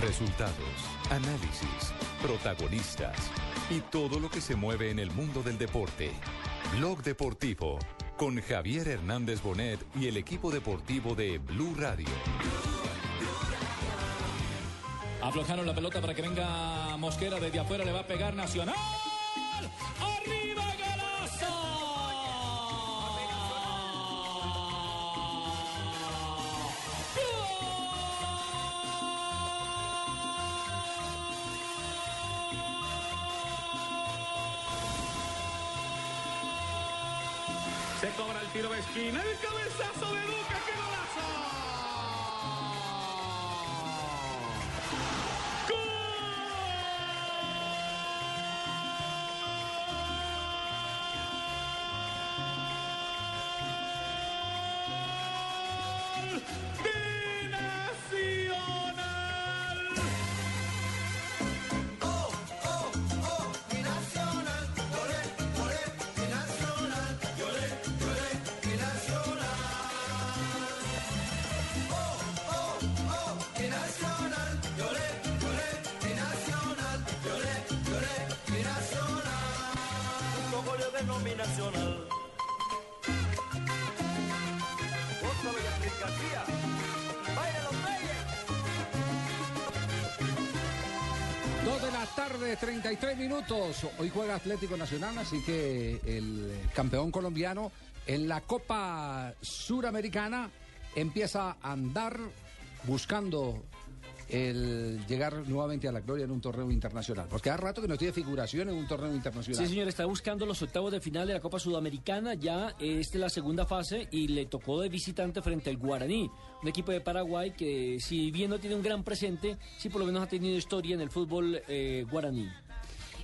Resultados, análisis, protagonistas y todo lo que se mueve en el mundo del deporte. Blog Deportivo con Javier Hernández Bonet y el equipo deportivo de Blue Radio. Aflojaron la pelota para que venga Mosquera desde afuera, le va a pegar Nacional. Tiro de esquina, el cabezazo de Duque, qué golazo. 23 minutos. Hoy juega Atlético Nacional, así que el campeón colombiano en la Copa Suramericana empieza a andar buscando el llegar nuevamente a la gloria en un torneo internacional. Porque hace rato que no tiene figuración en un torneo internacional. Sí, señor, está buscando los octavos de final de la Copa Sudamericana. Ya esta es la segunda fase y le tocó de visitante frente al Guaraní, un equipo de Paraguay que, si bien no tiene un gran presente, sí por lo menos ha tenido historia en el fútbol eh, guaraní.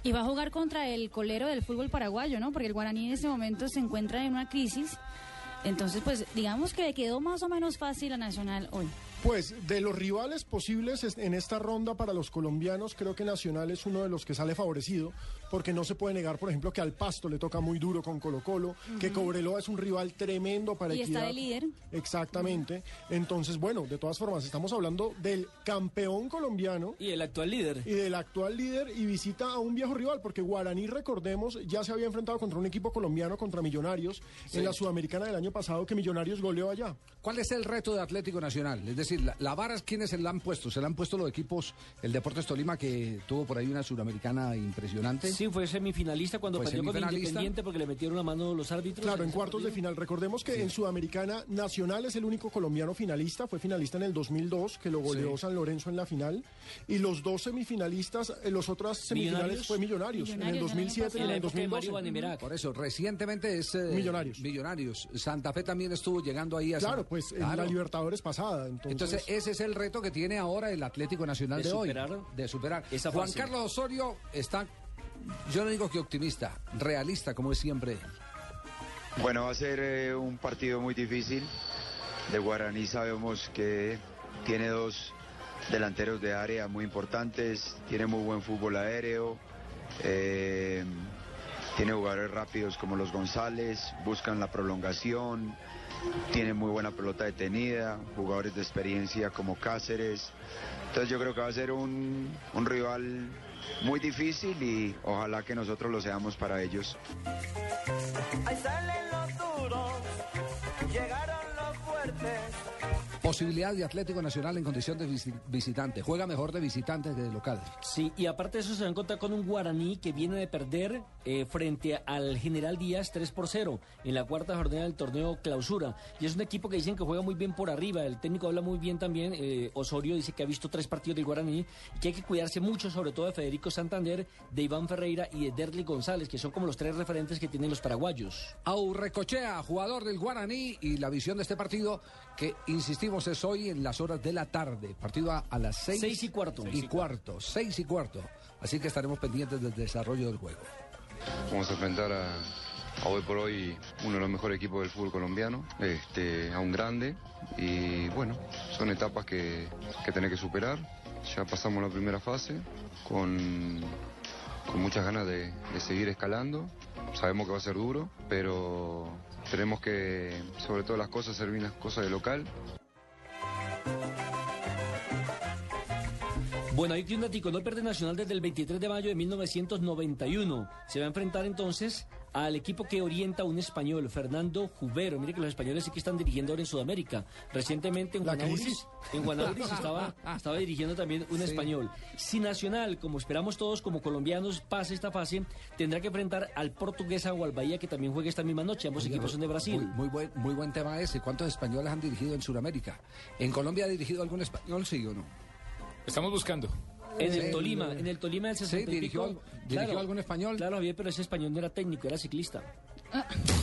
Y va a jugar contra el colero del fútbol paraguayo, ¿no? Porque el guaraní en este momento se encuentra en una crisis. Entonces, pues digamos que le quedó más o menos fácil a Nacional hoy. Pues de los rivales posibles es- en esta ronda para los colombianos, creo que Nacional es uno de los que sale favorecido, porque no se puede negar, por ejemplo, que al Pasto le toca muy duro con Colo Colo, que Cobreloa es un rival tremendo para Y está de líder. Exactamente. Entonces, bueno, de todas formas, estamos hablando del campeón colombiano Y el actual líder. y del actual líder y visita a un viejo rival, porque Guaraní, recordemos, ya se había enfrentado contra un equipo colombiano, contra Millonarios, en la Sudamericana del año pasado, que Millonarios goleó allá. ¿Cuál es el reto de Atlético Nacional? Es decir, la, la vara, ¿quiénes se la han puesto? Se la han puesto los equipos, el Deportes Tolima, que tuvo por ahí una suramericana impresionante. Sí, fue semifinalista cuando Fue perdió con semifinalista. Independiente porque le metieron la mano los árbitros. Claro, en cuartos de final. Recordemos que en Sudamericana Nacional es el único colombiano finalista. Fue finalista en el 2002, que lo goleó Sí. San Lorenzo en la final. Y los dos semifinalistas, eh, los otras semifinales ¿Millonarios? fue Millonarios, en el Millonarios, 2007 y En en el época de Mario 2012. Banimerac. Por eso, recientemente es... eh, Millonarios. Millonarios. Santa Fe también estuvo llegando ahí a... Claro, pues en Claro. la Libertadores pasada. Entonces, Entonces, ese es el reto que tiene ahora el Atlético Nacional de, De hoy. De superar. esa Juan. Carlos Osorio está, yo no digo que optimista, realista, como es siempre. Bueno, va a ser eh, un partido muy difícil. De Guaraní sabemos que tiene dos delanteros de área muy importantes, tiene muy buen fútbol aéreo, eh, tiene jugadores rápidos como los González, buscan la prolongación, tiene muy buena pelota detenida, jugadores de experiencia como Cáceres. Entonces yo creo que va a ser un, un rival muy difícil y ojalá que nosotros lo seamos para ellos. Posibilidad de Atlético Nacional en condición de visi- visitante. Juega mejor de visitante que de local. Sí, y aparte de eso se va a encontrar con un Guaraní que viene de perder eh, frente al General Díaz 3 por 0 en la cuarta jornada del torneo clausura. Y es un equipo que dicen que juega muy bien por arriba. El técnico habla muy bien también. eh, Osorio dice que ha visto tres partidos del Guaraní y que hay que cuidarse mucho, sobre todo de Federico Santander, de Iván Ferreira y de Derly González, que son como los tres referentes que tienen los paraguayos. Aurrecochea, jugador del Guaraní, y la visión de este partido, que insistimos es hoy en las horas de la tarde. Partido a, a las seis, Seis y cuarto. Y cuarto, seis y cuarto. Así que estaremos pendientes del desarrollo del juego. Vamos a enfrentar a, a hoy por hoy uno de los mejores equipos del fútbol colombiano, este, a un grande y bueno, son etapas que, que tenés que superar. Ya pasamos la primera fase con, con muchas ganas de, de seguir escalando. Sabemos que va a ser duro, pero tenemos que, sobre todo las cosas, bien las cosas de local Bueno, hay un datico, no pierde Nacional desde el 23 de mayo de 1991. Se va a enfrentar entonces al equipo que orienta un español, Fernando Jubero. Mire que los españoles sí que están dirigiendo ahora en Sudamérica. Recientemente en crisis. en estaba, estaba dirigiendo también un español. Si Nacional, como esperamos todos como colombianos, pase esta fase, tendrá que enfrentar al portuguesa o al Bahía que también juega esta misma noche. Ambos equipos son de Brasil. Muy, muy buen, muy buen tema ese. ¿Cuántos españoles han dirigido en Sudamérica? ¿En Colombia ha dirigido algún español, sí o no? Estamos buscando. En Sí. el Tolima, en el Tolima del 60 y dirigió algo- dirigió algún español. Claro, bien, pero ese español no era técnico, era ciclista.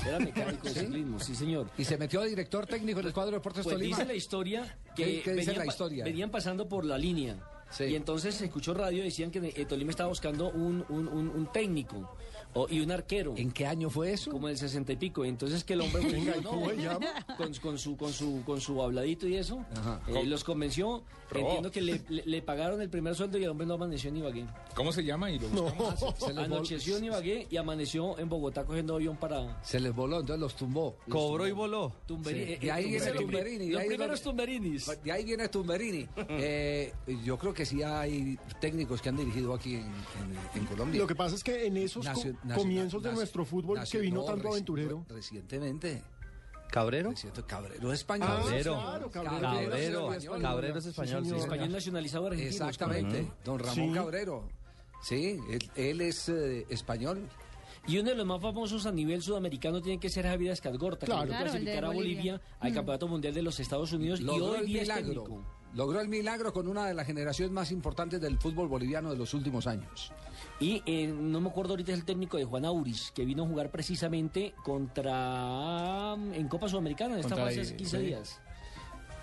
Era mecánico de ciclismo, sí señor. Y se metió a director técnico en el cuadro de Deportes Pues Tolima. dice la historia que ¿Qué- qué dice venían la pa- historia? venían pasando por la línea. Sí. Y entonces se escuchó radio y decían que eh, Tolima estaba buscando un, un- un- un técnico o- y un arquero. ¿En qué año fue eso? Como del sesenta y pico. Entonces que el hombre fue- Venga, ¿y no, cómo se llama? con, con su con su con su habladito y eso Ajá. eh, los convenció. Entiendo que le, le- le pagaron el primer sueldo y el hombre no amaneció en Ibagué. ¿Cómo se llama? Y lo buscamos. Se vol- Anocheció en Ibagué y amaneció en Bogotá cogiendo avión para se les voló, entonces los tumbó. Cobró y voló. Tumberini. Sí. Y ahí viene Tumberini, Los primeros Tumberinis. De ahí viene Tumberini. Eh, yo creo que sí hay técnicos que han dirigido aquí en, en- en Colombia. Lo que pasa es que en esos co- Nacio- nacio- comienzos de nacio- nuestro fútbol nacio- que vino no, tanto reci- aventurero. Recientemente. ¿Cabrero? Cabrero es español. Ah, Cabrero. claro, Cabrero. Cabrero. español. Cabrero es español, sí, nacionalizado argentino. Exactamente. Don Ramón Sí. Cabrero. Sí, él, él es eh, español. Y uno de los más famosos a nivel sudamericano tiene que ser Javier Escalgorta, Claro. que logró Claro, clasificar a Bolivia, Bolivia. al Campeonato Mundial de los Estados Unidos y hoy el día es técnico. Logró el milagro con una de las generaciones más importantes del fútbol boliviano de los últimos años. Y eh, no me acuerdo ahorita es el técnico de Juan Auris, que vino a jugar precisamente contra en Copa Sudamericana en esta fase hace 15 sí. días.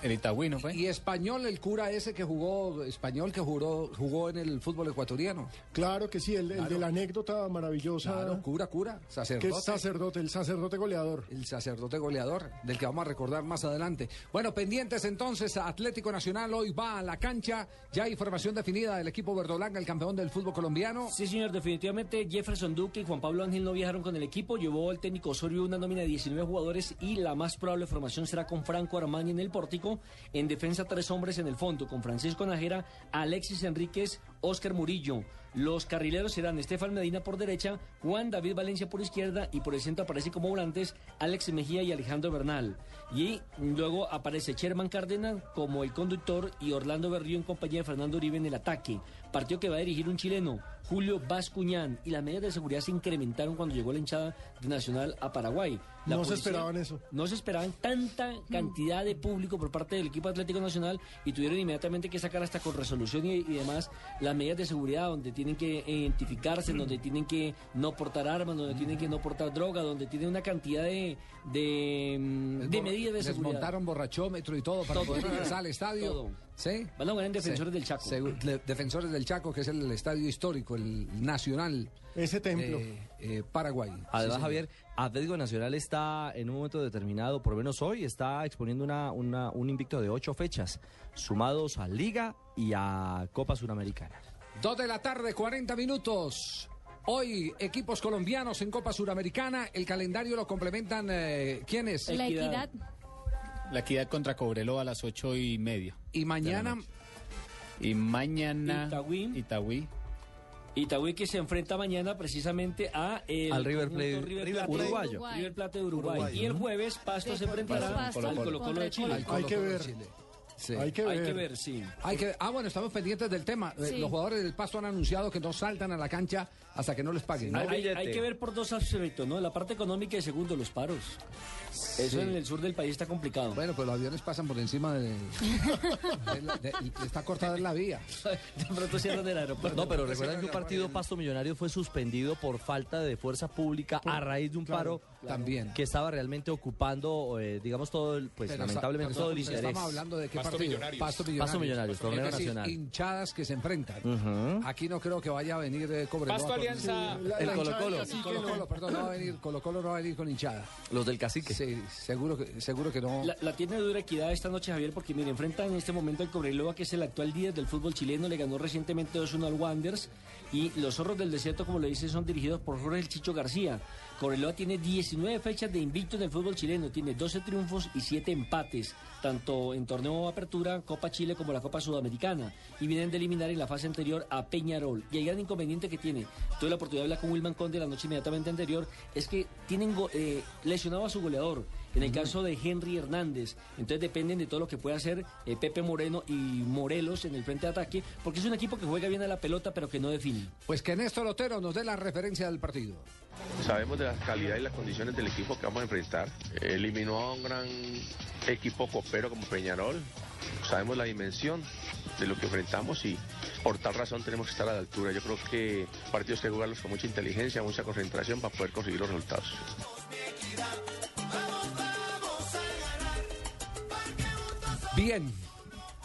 El Itagüí, ¿no fue? Y español, el cura ese que jugó, español que jugó, jugó en el fútbol ecuatoriano. Claro que sí, el, el de la anécdota maravillosa. Claro, cura, cura, que sacerdote. es sacerdote, el sacerdote goleador. El sacerdote goleador, del que vamos a recordar más adelante. Bueno, pendientes entonces, Atlético Nacional hoy va a la cancha. Ya hay formación definida del equipo verdolanga, el campeón del fútbol colombiano. Sí, señor, definitivamente Jefferson Duque y Juan Pablo Ángel no viajaron con el equipo. Llevó el técnico Osorio una nómina de 19 jugadores y la más probable formación será con Franco Armani en el pórtico. En defensa, tres hombres en el fondo, con Francisco Najera, Alexis Enríquez, Oscar Murillo. Los carrileros serán Estefan Medina por derecha, Juan David Valencia por izquierda y por el centro aparece como volantes Alex Mejía y Alejandro Bernal. Y luego aparece Sherman Cárdenas como el conductor y Orlando Berrío en compañía de Fernando Uribe en el ataque. Partido que va a dirigir un chileno, Julio Bascuñán. Y las medidas de seguridad se incrementaron cuando llegó la hinchada de Nacional a Paraguay. La No se esperaban eso. No se esperaban tanta cantidad de público por parte del equipo Atlético Nacional y tuvieron inmediatamente que sacar hasta con resolución y, y demás las medidas de seguridad donde tienen que identificarse, donde tienen que no portar armas, donde tienen que no portar droga, donde tienen una cantidad de, de, mm, de medidas de Les seguridad. montaron borrachómetro y todo para Todo. poder ingresar al estadio. Todo. ¿Sí? Van a jugar en Defensores Sí. del Chaco. Segu- Defensores del Chaco, que es el estadio histórico, el nacional Ese templo. de eh, Paraguay. Además, Sí. Javier, Atlético Nacional está en un momento determinado, por lo menos hoy, está exponiendo una, una- un invicto de ocho fechas, sumados a Liga y a Copa Suramericana. Dos de la tarde, 40 minutos. Hoy, equipos colombianos en Copa Suramericana. El calendario lo complementan, eh, ¿quiénes? La Equidad. La equidad contra Cobreloa a las ocho y media. Y mañana, Y mañana. Itagüí. Itagüí. Itagüí que se enfrenta mañana precisamente a el Al River Plate River Plate uruguayo. Uruguay. River Plate de Uruguay. Y el jueves Pasto se enfrentará Pasto al Colo Colo de el Chile. Hay que ver. Sí. Hay que ver. Hay que ver, sí. Hay que- ah, bueno, estamos pendientes del tema. Eh, Sí. Los jugadores del Pasto han anunciado que no saltan a la cancha hasta que no les paguen. Hay, ¿no? hay- billete. hay que ver por dos aspectos, ¿no? La parte económica y segundo, los paros. Eso en el sur del país está complicado. Bueno, pues los aviones pasan por encima de... de la- de- está cortada la vía. De pronto cierran el aeropuerto. No, pero recuerdan que un partido Pasto Millonario fue suspendido por falta de fuerza pública a raíz de un paro También. que estaba realmente ocupando, eh, digamos, todo el, pues Pero lamentablemente está- todo el interés. Estamos hablando de qué Pasto partido. Millonarios. Pasto Millonarios. Pasto Millonarios, torneo nacional. hinchadas que se enfrentan. Aquí no creo que vaya a venir eh, Cobreloa Pasto con- Alianza. La- El la Colo hinchada Colo. de Cacique Colo no. Colo, perdón, no va a venir, Colo Colo no va a venir con hinchada. Los del cacique. Sí, seguro que, seguro que no. La, la tiene dura equidad esta noche, Javier, porque mire, enfrenta en este momento al Cobreloa, que es el actual líder del fútbol chileno, le ganó recientemente 2-1 al Wanderers, y los zorros del desierto, como le dice, son dirigidos por Jorge El Chicho García. Cobreloa tiene 19 fechas de invicto en el fútbol chileno, tiene 12 triunfos y 7 empates, tanto en torneo apertura Apertura, Copa Chile como la Copa Sudamericana y vienen de eliminar en la fase anterior a Peñarol. Y el gran inconveniente que tiene, tuve la oportunidad de hablar con Wilman Conde la noche inmediatamente anterior, es que tienen eh, lesionado a su goleador. En el caso de Henry Hernández, entonces dependen de todo lo que pueda hacer eh, Pepe Moreno y Morelos en el frente de ataque, porque es un equipo que juega bien a la pelota pero que no define. Pues que Néstor Otero nos dé la referencia del partido. Sabemos de la calidad y las condiciones del equipo que vamos a enfrentar. Eliminó a un gran equipo copero como Peñarol. Sabemos la dimensión de lo que enfrentamos y por tal razón tenemos que estar a la altura. Yo creo que partidos que jugarlos con mucha inteligencia, mucha concentración para poder conseguir los resultados. Bien.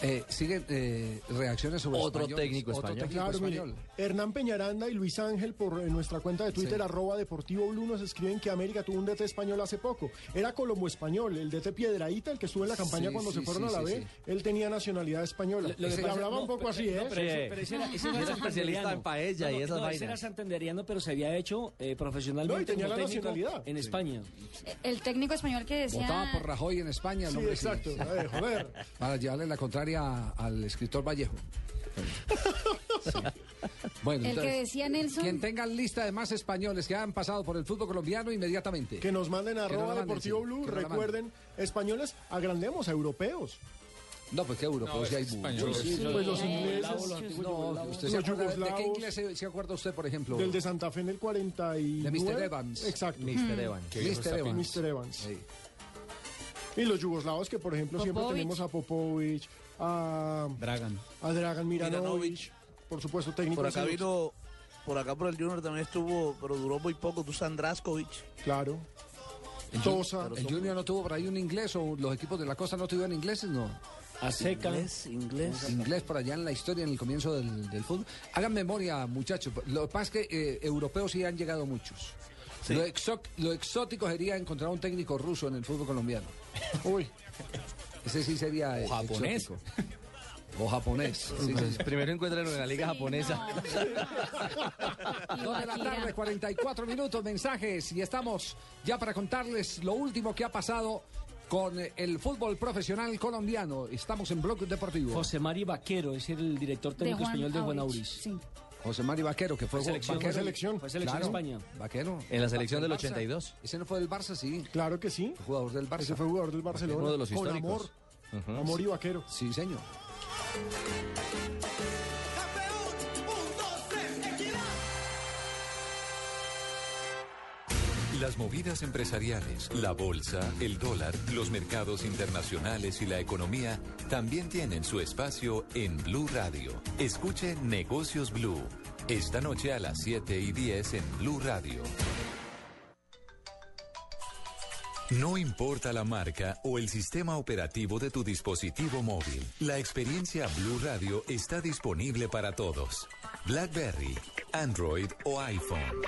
Eh, siguen eh, reacciones sobre Otro españoles. técnico Otro español. técnico Claro, mire, español. Hernán Peñaranda y Luis Ángel por en nuestra cuenta de Twitter, Sí. arroba Deportivo Blue, nos escriben que América tuvo un DT español hace poco. Era Colombo español, el DT Piedraíta, el que estuvo en la campaña Sí, cuando sí, se fueron sí, a la B, sí. él tenía nacionalidad española. Pasa- hablaba no, un poco pero- así, no, ¿eh? pero ese- pero ese era- ese era Especialista santanderiano. en paella y No, esas no, ese era vainas. santanderiano, pero se había hecho eh, profesionalmente No, y tenía la nacionalidad. en España. El técnico español que decía... Votaba por Rajoy en España. el Sí, hombre, exacto. Eh, joder. Para llevarle la contraria al escritor Vallejo. Sí. Bueno, El que decía Nelson... quien tenga lista de más españoles que han pasado por el fútbol colombiano, inmediatamente. Que nos manden a Que arroba manden, Deportivo sí, Blue. que Recuerden, españoles, agrandemos a europeos. No, pues qué europeos ya hay muchos. Sí, pues los ingleses, No, ¿usted se los acuerda, ¿De qué inglés se, se acuerda usted, por ejemplo? del de Santa Fe en el 49. De Mr. Evans. Exacto. Mr. Evans. Mr. Evans. Mr. Evans. Sí. Y los yugoslavos que, por ejemplo, siempre tenemos a Popovic, a, Dragan. a Dragan Miranovic, Miranovic. por supuesto, técnico Por acá vino, por acá por el Junior también estuvo, pero duró muy poco, Dusan Draskovic. Claro. El, Tosa. el Junior no tuvo por ahí un inglés o los equipos de la costa no tuvieron ingleses, no. A seca. Inglés, inglés. Inglés por allá en la historia, en el comienzo del, del fútbol. Hagan memoria, muchachos. Lo que pasa es que eh, europeos sí han llegado muchos. Lo, exo- lo exótico sería encontrar un técnico ruso en el fútbol colombiano. Uy, Ese sí sería eh, japonés. exótico. O japonés. sí, sí. Primero encuentran en la liga japonesa. Dos de la tarde, 44 minutos, mensajes y estamos ya para contarles lo último que ha pasado con eh, el fútbol profesional colombiano. Estamos en Bloque Deportivo. José Mari Vaquero es el director técnico español de Juan. Auris. Sí. José Mari Vaquero, que fue, Fue selección. Vaquero. Fue selección. Fue selección Claro, de España. Vaquero. En la selección del Barça. 82. Ese no fue del Barça, sí. claro que sí. Jugador del Barça. Ese fue jugador del Barcelona. Uno de los con históricos. amor. Amor y vaquero. Sí, señor. Las movidas empresariales, la bolsa, el dólar, los mercados internacionales y la economía también tienen su espacio en Blue Radio. Escuche Negocios Blue. Esta noche a las 7 y 10 en Blue Radio. No importa la marca o el sistema operativo de tu dispositivo móvil, la experiencia Blue Radio está disponible para todos. BlackBerry, Android o iPhone.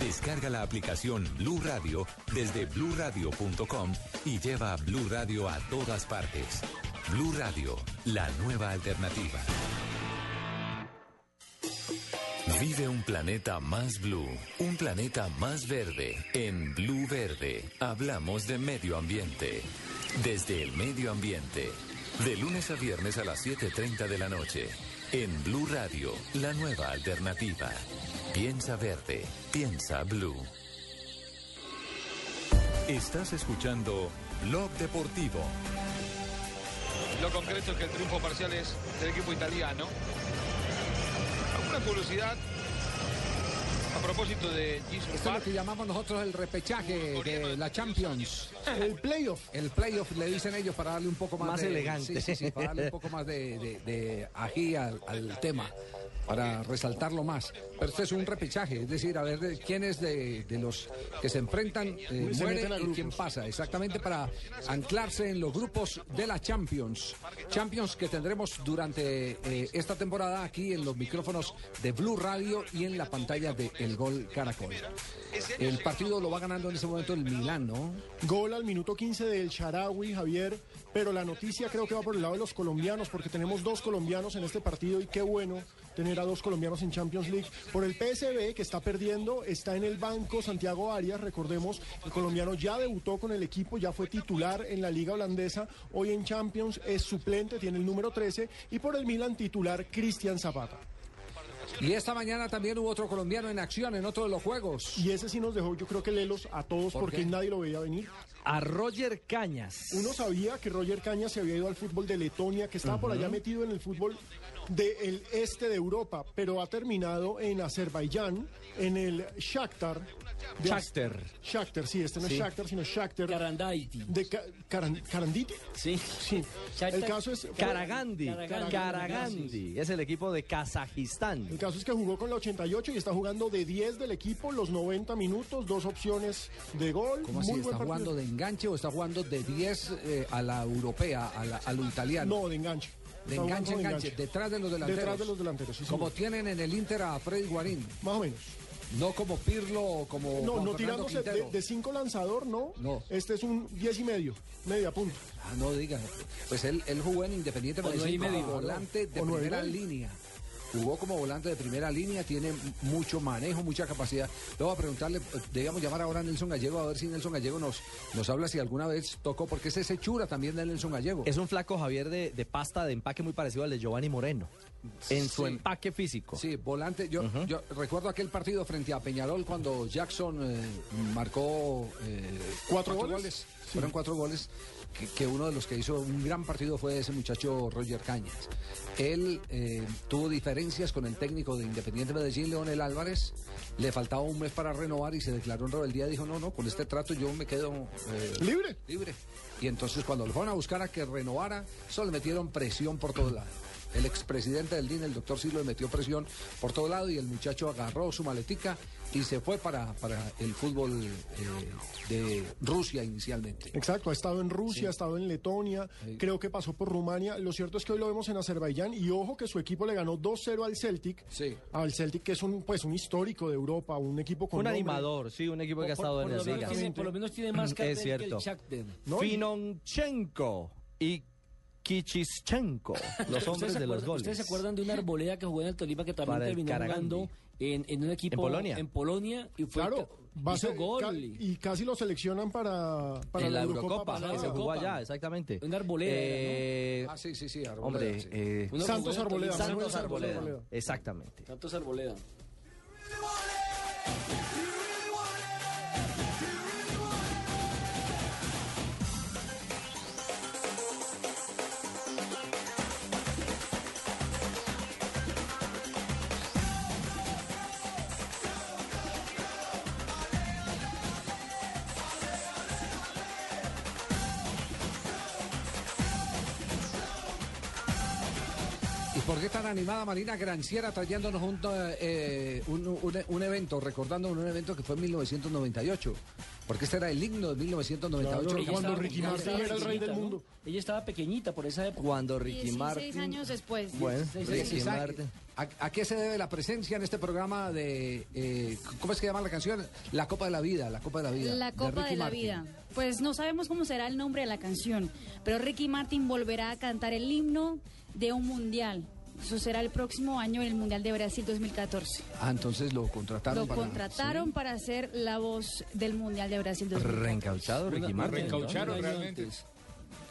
Descarga la aplicación Blue Radio desde bluradio.com y lleva a Blue Radio a todas partes. Blue Radio, la nueva alternativa. Vive un planeta más blue, un planeta más verde. En Blue Verde hablamos de medio ambiente. Desde el medio ambiente. De lunes a viernes a las 7.30 de la noche. En Blue Radio, la nueva alternativa. Piensa verde, piensa blue. Estás escuchando Blog Deportivo. Lo concreto es que el triunfo parcial es del equipo italiano. Una curiosidad a propósito de Jesus Esto es lo que llamamos nosotros el repechaje de la Champions. El playoff. El playoff le dicen ellos para darle un poco más, Más de, elegante. Sí, sí, sí, para darle un poco más de, de, de ají al, al tema, para resaltarlo más. Pero esto es un repechaje, es decir, a ver de- quiénes de, de los que se enfrentan eh, Se muere meten a y quién pasa, exactamente para anclarse en los grupos de la Champions. Champions que tendremos durante eh, esta temporada aquí en los micrófonos de Blue Radio y en la pantalla de el gol Caracol. El partido lo va ganando en ese momento el Milán, ¿no? Gol al minuto 15 del Sharawi, Javier, pero la noticia creo que va por el lado de los colombianos, porque tenemos dos colombianos en este partido y qué bueno tener a dos colombianos en Champions League. Por el PSB, que está perdiendo, está en el banco Santiago Arias, recordemos, el colombiano ya debutó con el equipo, ya fue titular en la liga holandesa, hoy en Champions es suplente, tiene el número 13, y por el Milan titular Cristian Zapata. Y esta mañana también hubo otro colombiano en acción en otro de los juegos. Y ese sí nos dejó, yo creo que lelos a todos ¿Por porque qué? nadie lo veía venir. A Roger Cañas. Uno sabía que Roger Cañas se había ido al fútbol de Letonia, que estaba por allá metido en el fútbol del este de Europa, pero ha terminado en Azerbaiyán, en el Shakhtar. de Shakhtar. Shakhtar, sí, este no Sí. es Shakhtar, sino Shakhtar. Karandaiti. De Karan- Karanditi. Sí. Sí. Shakhtar. El caso es... Karagandhi. Karagandhi. Karagandhi. Es el equipo de Kazajistán. El caso es que jugó con la 88 y está jugando de 10 del equipo, los 90 minutos, dos opciones de gol. ¿Cómo así? muy ¿Está jugando de enganche o está jugando de 10 eh, a la europea, a, la- a lo italiano? No, de enganche. De enganche, enganche, detrás de los delanteros. Detrás de los delanteros, sí, Como señor. tienen en el Inter a Freddy Guarín. Más o menos. No como Pirlo o como No, Juan no Fernando tirándose de, cinco lanzador, no. No. Este es un 10 y medio, media punta. Ah, no diga. Pues él, él jugó en Independiente Medellín volante de O primera línea. Jugó como volante de primera línea, tiene mucho manejo, mucha capacidad. Le voy a preguntarle, digamos, llamar ahora a Nelson Gallego, a ver si Nelson Gallego nos, nos habla si alguna vez tocó, porque es ese chura también de Nelson Gallego. Es un flaco Javier de, de pasta de empaque muy parecido al de Giovanni Moreno. En su empaque físico. Sí, volante. Yo, yo recuerdo aquel partido frente a Peñarol cuando Jackson eh, marcó eh, ¿Cuatro goles? Fueron cuatro goles. Que, que uno de los que hizo un gran partido fue ese muchacho Roger Cañas. Él eh, tuvo diferencias con el técnico de Independiente Medellín, Leonel Álvarez. Le faltaba un mes para renovar y se declaró en rebeldía. Dijo: No, no, con este trato yo me quedo eh, Libre. libre. Y entonces cuando lo fueron a buscar a que renovara, solo le metieron presión por todos lados. El expresidente del DIN, el doctor Silo, le metió presión por todo lado y el muchacho agarró su maletica y se fue para, para el fútbol eh, de Rusia inicialmente. Exacto, ha estado en Rusia, ha estado en Letonia, creo que pasó por Rumania. Lo cierto es que hoy lo vemos en Azerbaiyán y ojo que su equipo le ganó 2-0 al Celtic. Sí. Al Celtic que es un pues un histórico de Europa, un equipo con Un nombre. animador, sí, un equipo que ha Por- estado por en el menos Liga. tiene- por lo menos tiene más cartel Es que el. ¿no? Finonchenko y Kichischenko, los hombres ¿Ustedes se de los goles. ¿Ustedes se acuerdan de una arboleda que jugó en el Tolima que también terminó jugando en, en un equipo ¿En Polonia? en Polonia y fue Claro, va a hizo ser- gol. ca- y casi lo seleccionan para, para en la Eurocopa Eurocopa, pasada. que se jugó Eurocopa. allá, exactamente. Una arboleda, Eh, Ah, sí, sí, sí. Arboleda, Hombre, sí. eh, Santos Arboleda. Santos Santos Arboleda. Arboleda. Exactamente. Santos Arboleda. Qué tan animada Marina Granciera trayéndonos un, eh, un, un- un evento, recordando un evento que fue en 1998? Porque este era el himno de 1998. Claro, cuando Ricky. Martin era el rey del mundo. Ella estaba pequeñita por esa época. Cuando Ricky 16 Martin... años después. Bueno, 16 Ricky Ricky Martin. ¿A, a qué se debe la presencia en este programa de, eh, ¿cómo es que llama la canción? La Copa de la Vida, la Copa de la Vida. La Copa de, la Martin. Vida. Pues no sabemos cómo será el nombre de la canción, pero Ricky Martin volverá a cantar el himno de un mundial. Eso será el próximo año en el Mundial de Brasil 2014. Ah, entonces lo contrataron Lo para... contrataron para ser la voz del Mundial de Brasil 2014. Reencauchado Ricky Martin. reencaucharon realmente. antes.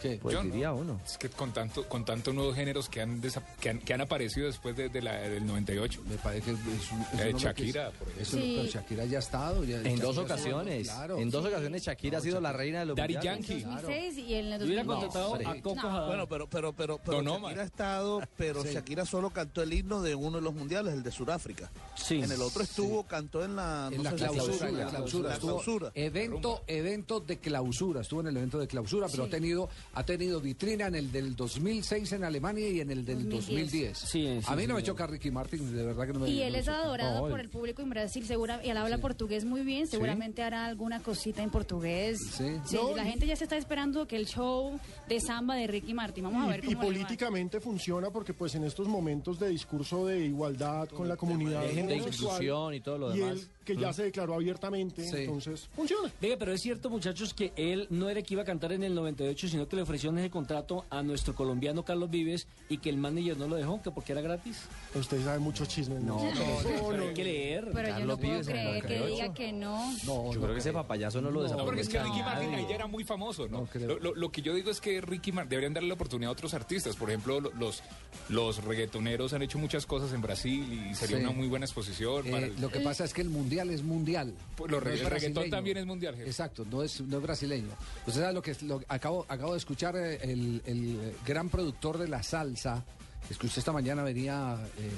¿Qué? Pues Yo- diría uno. Es que con tanto, con tanto nuevos géneros que han, que han, que han aparecido después de, de la, del 98. Me parece que es un, es un que Shakira, es- por ejemplo. Sí. pero Shakira ya ha estado. ya- En Shakira dos ocasiones. estado, claro. En dos ocasiones Shakira ha sido la reina de los Daddy. Yankee. 2006 y en el Yo hubiera 2012. contratado a Coco. Bueno, pero, pero, pero, pero. Shakira ha estado, pero Sí. Shakira solo cantó el himno de uno de los mundiales, el de Sudáfrica. Sí. En el otro estuvo, cantó en la, En no la clausura, en la clausura. La estuvo clausura. Evento, evento de clausura. Estuvo en el evento de clausura, pero ha tenido ha tenido vitrina en el del 2006 en Alemania y en el del 2010. 2010. Sí, sí, a mí no me choca Ricky Martin, de verdad que no me Y no él es choca. adorado por el público en Brasil, segura, y él habla portugués muy bien, seguramente hará alguna cosita en portugués. Sí. No, la y- gente ya se está esperando que el show de samba de Ricky Martin, vamos a ver Y, va. políticamente funciona porque pues en estos momentos de discurso de igualdad con la comunidad de de inclusión y todo lo y demás. él que ya Mm. se declaró abiertamente, Sí. entonces funciona. Venga, pero es cierto, muchachos, que él no era que iba a cantar en el 98, sino que le ofrecieron ese contrato a nuestro colombiano Carlos Vives y que el manager no lo dejó, que porque era gratis. Usted sabe muchos chismes. No, pero, pero hay que leer. Pero yo no Carlos puedo Vives el creer que 98. diga que no. No, Yo no creo que ese papayazo no lo No, desaparece. No, porque es que Ricky Martin ahí ya era muy famoso, ¿no? No creo. lo, lo- lo que yo digo es que Ricky Martin deberían darle la oportunidad a otros artistas. Por ejemplo, lo- los, los reggaetoneros han hecho muchas cosas en Brasil y sería Sí. una muy buena exposición. Eh, para el- lo que pasa es que el mundial es mundial. Pues lo no es el reggaetón también es mundial, jefe. Exacto, no es, no es brasileño. Usted sabe lo que es- lo, acabo, acabo de escuchar eh, el, el, eh, gran productor de la salsa. Escuché esta mañana venía eh,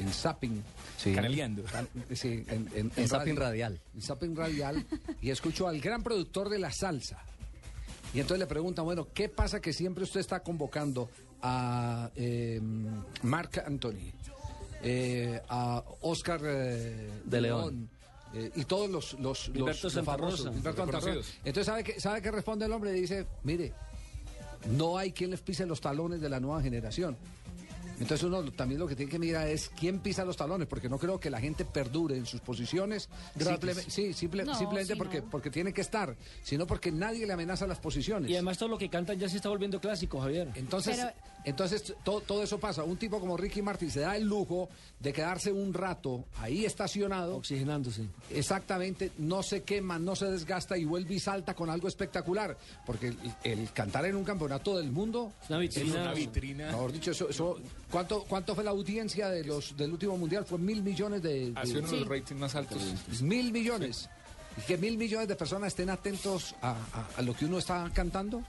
en, en Zapping. Sí. Canaleando. Can- sí, en, en- En Zapping radio- Radial. En Zapping Radial. y escucho al gran productor de la salsa. Y entonces le preguntan, bueno, ¿qué pasa que siempre usted está convocando a eh, Marc Anthony, eh, a Oscar eh, De León. eh, y todos los, los, los, famosos. Entonces, ¿sabe qué, ¿sabe qué responde el hombre? Dice, mire, no hay quien les pise los talones de la nueva generación. Entonces uno también lo que tiene que mirar es quién pisa los talones, porque no creo que la gente perdure en sus posiciones sí, simple- No, simplemente sí, porque, no. porque tiene que estar, sino porque nadie le amenaza las posiciones. Y además todo lo que cantan ya se está volviendo clásico, Javier. Entonces, Pero- entonces todo, todo eso pasa. Un tipo como Ricky Martin se da el lujo de quedarse un rato ahí estacionado. Oxigenándose. Exactamente, no se quema, no se desgasta y vuelve y salta con algo espectacular. Porque el, el cantar en un campeonato del mundo. Es una vitrina. Es una vitrina. Mejor dicho, eso, eso- ¿cuánto, ¿cuánto fue la audiencia de los, del último mundial? Fue mil millones de. de- Ha sido uno de los ratings más altos. mil millones. Y que mil millones de personas estén atentos a, a- a lo que uno está cantando.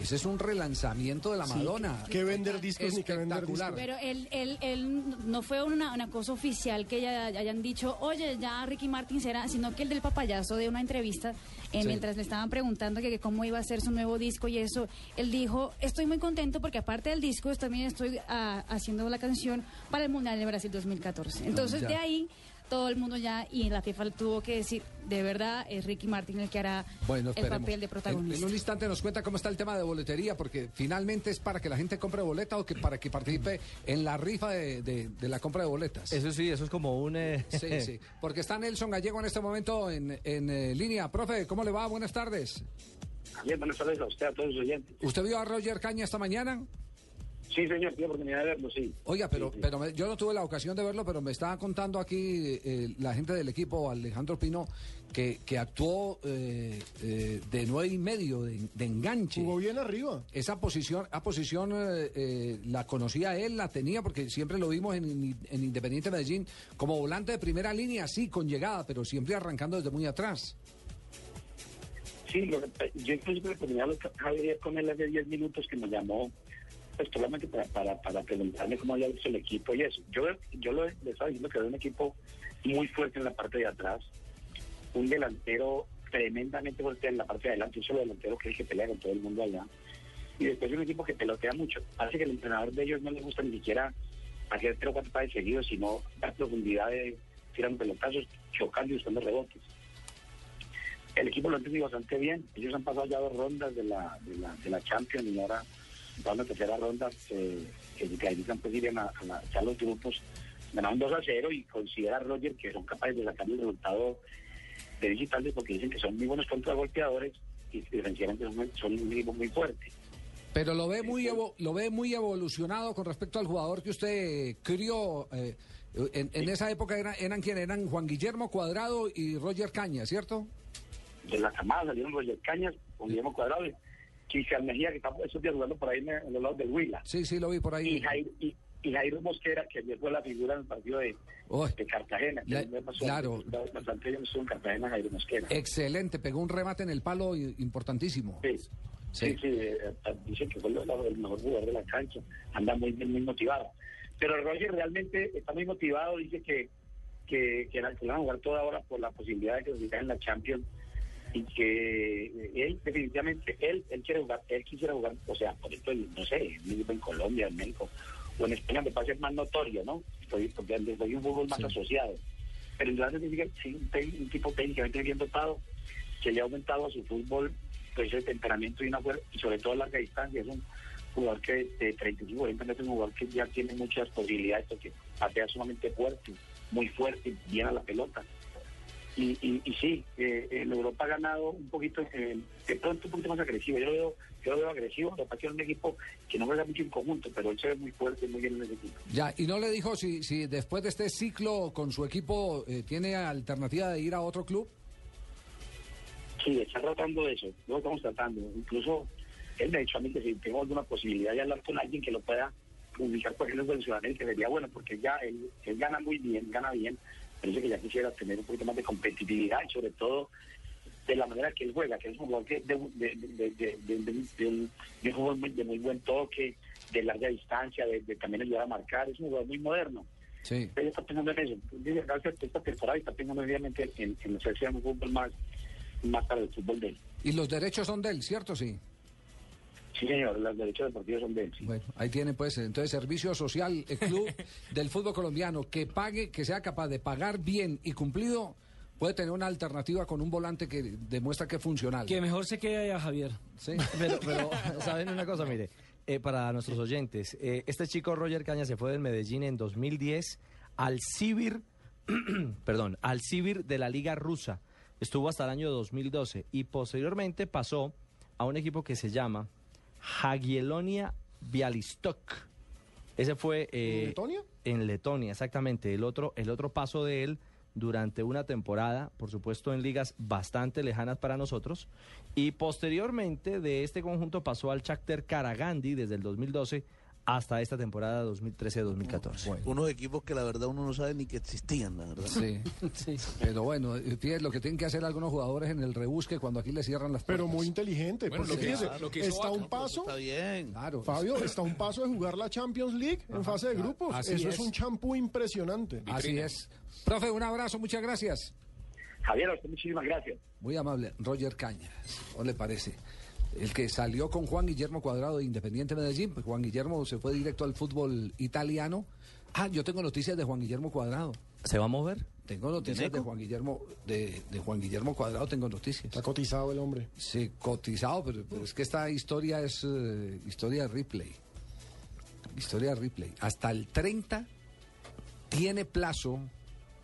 Ese es un relanzamiento de la Madonna. Que vender discos ni que vender discos. Pero él, él, él no fue una, una cosa oficial que ya hayan dicho, oye, ya Ricky Martin será, sino que el del papayazo de una entrevista, eh, Sí. mientras le estaban preguntando que, que cómo iba a ser su nuevo disco y eso, él dijo, estoy muy contento porque aparte del disco también estoy ah, haciendo la canción para el Mundial de Brasil 2014. Entonces ya. de ahí todo el mundo ya y la FIFA tuvo que decir, de verdad es Ricky Martin el que hará Bueno, el papel de En, protagonista. en un instante nos cuenta cómo está el tema de boletería, porque finalmente es para que la gente compre boleta o que para que participe en la rifa de, de- de la compra de boletas. Eso sí, eso es como un... eh, Sí, sí. Porque está Nelson Gallego en este momento en, en, eh, línea. Profe, ¿cómo le va? Buenas tardes. Bien, buenas tardes a usted, a todos los oyentes. ¿Usted vio a Roger Caña esta mañana? Sí, señor, tuve oportunidad de verlo, sí. Oiga, pero, Sí, sí. pero me- yo no tuve la ocasión de verlo, pero me estaba contando aquí eh, la gente del equipo, Alejandro Pino, que, que actuó eh, eh, de nueve y medio, de, de enganche. Jugó bien arriba. Esa posición, esa posición eh, eh, la conocía él, la tenía, porque siempre lo vimos en, en Independiente Medellín como volante de primera línea, sí, con llegada, pero siempre arrancando desde muy atrás. Sí, lo yo incluso tuve oportunidad de hablar con él hace 10 minutos que me llamó, pues solamente para, para, para preguntarme cómo había visto el equipo y eso. Yo, yo lo- le estaba diciendo que era un equipo muy fuerte en la parte de atrás, un delantero tremendamente fuerte en la parte de adelante, un solo delantero que es el que pelea con todo el mundo allá. Y después un equipo que pelotea mucho. Hace que el entrenador de ellos no le gusta ni siquiera hacer tres o cuatro pases seguidos, sino dar profundidad de tirar pelotazos, chocando y buscando rebotes. El equipo lo ha entendido bastante bien. Ellos han pasado ya dos rondas de la, de la, de la Champions y ahora van a una tercera ronda eh, que clasifican pues irían a, a, ya los grupos. Ganaron 2 a 0 y considera Roger que son capaces de sacar el resultado de digitales porque dicen que son muy buenos contragolpeadores y defensivamente son, son un equipo muy fuerte. Pero lo ve muy evo- lo ve muy evolucionado con respecto al jugador que usted crió. eh, en, en esa época era- eran quien eran Juan Guillermo Cuadrado y Roger Caña, ¿cierto? De la camada salieron Roger Cañas con Guillermo Cuadrado Cristian Mejía que está esos días jugando por ahí en, en los lados del Huila. Sí, sí, lo vi por ahí. y Jairo, y, y Jairo Mosquera, que ayer fue la figura en el partido de, Uy. de Cartagena. que La- pasó- claro. Bastante bien estuvo en Cartagena Jairo Mosquera. Excelente, pegó un remate en el palo importantísimo. Sí, sí, sí, eh, eh, dicen que fue el, el mejor jugador de la cancha. Anda muy bien, muy motivado. Pero Roger realmente está muy motivado, dice que, que, que, la- que la van a jugar toda hora por la posibilidad de que nos en la Champions. Y que eh, él definitivamente, él, él quiere jugar, él quisiera jugar, o sea, por ejemplo, no sé, en Colombia, en México, o en España me parece más notorio, ¿no? Estoy, porque hay un fútbol más asociado. Pero en realidad sí, un, tipo técnicamente bien dotado, que le ha aumentado a su fútbol pues el temperamento y una fuerza, y sobre todo a larga distancia, es un jugador que de 35 40 metros, un jugador que ya tiene muchas posibilidades porque patea sumamente fuerte, muy fuerte, bien a la pelota. Y, y, y sí, eh, en Europa ha ganado un poquito, eh, de pronto un poquito más agresivo. Yo lo veo, yo lo veo agresivo, lo que es que un equipo que no juega mucho en conjunto, pero él se ve muy fuerte, muy bien en ese equipo. Ya, y no le dijo si, si después de este ciclo con su equipo eh, tiene alternativa de ir a otro club. Sí, está tratando de eso, lo estamos tratando. Incluso él me ha dicho a mí que si tengo alguna posibilidad de hablar con alguien que lo pueda publicar por ejemplo en Sudamérica, sería bueno, porque ya él, él gana muy bien, gana bien, pero dice que ya quisiera tener un poquito más de competitividad y sobre todo de la manera que él juega, que es un jugador que de, de, de, de, de- de- de un de un jugador muy, de muy buen toque, de larga distancia, de, también ayudar a marcar, es un jugador muy moderno. Sí. Él está pensando en eso. Gracias a esta temporada está pensando obviamente en, en hacerse un fútbol más, más para el fútbol de él. Y los derechos son de él, ¿cierto? Sí. Sí, señor, los derechos deportivos son de él. sí. Bueno, ahí tiene pues entonces servicio social, el club del fútbol colombiano que pague, que sea capaz de pagar bien y cumplido, puede tener una alternativa con un volante que demuestra que es funcional. Que mejor se quede a Javier. Sí. Pero, pero ¿saben una cosa? Mire, eh, para nuestros oyentes, eh, este chico Roger Caña se fue del Medellín en 2010 al Sibir, perdón, al Sibir de la Liga Rusa. Estuvo hasta el año 2012 y posteriormente pasó a un equipo que se llama Jagiellonia Bialystok. Ese fue eh, ¿En Letonia? en Letonia, exactamente. El otro, el otro paso de él durante una temporada, por supuesto en ligas bastante lejanas para nosotros, y posteriormente de este conjunto pasó al Shakhtar Karagandhi desde el 2012 hasta esta temporada 2013-2014. Unos equipos que la verdad uno no sabe ni que existían, la verdad. Sí. Pero bueno, eh, fíjate lo que tienen que hacer algunos jugadores en el rebusque cuando aquí le cierran las puertas. Pero muy inteligente, Bueno, porque lo que fíjese, hizo- lo que hizo está un paso, Está bien. Claro. Fabio, está un paso de jugar la Champions League en fase de grupos. así Eso es. es. un champú impresionante. Así es. Profe, un abrazo, muchas gracias. Javier, a usted muchísimas gracias. Muy amable. Roger Cañas, ¿cómo le parece? El que salió con Juan Guillermo Cuadrado de Independiente Medellín, pues Juan Guillermo se fue directo al fútbol italiano. Ah, yo tengo noticias de Juan Guillermo Cuadrado. ¿Se va a mover? Tengo noticias de Juan Guillermo, de, de Juan Guillermo Cuadrado, tengo noticias. Está cotizado el hombre. Sí, cotizado, pero, pero es que esta historia es eh, historia de replay. Historia de replay. Hasta el 30 tiene plazo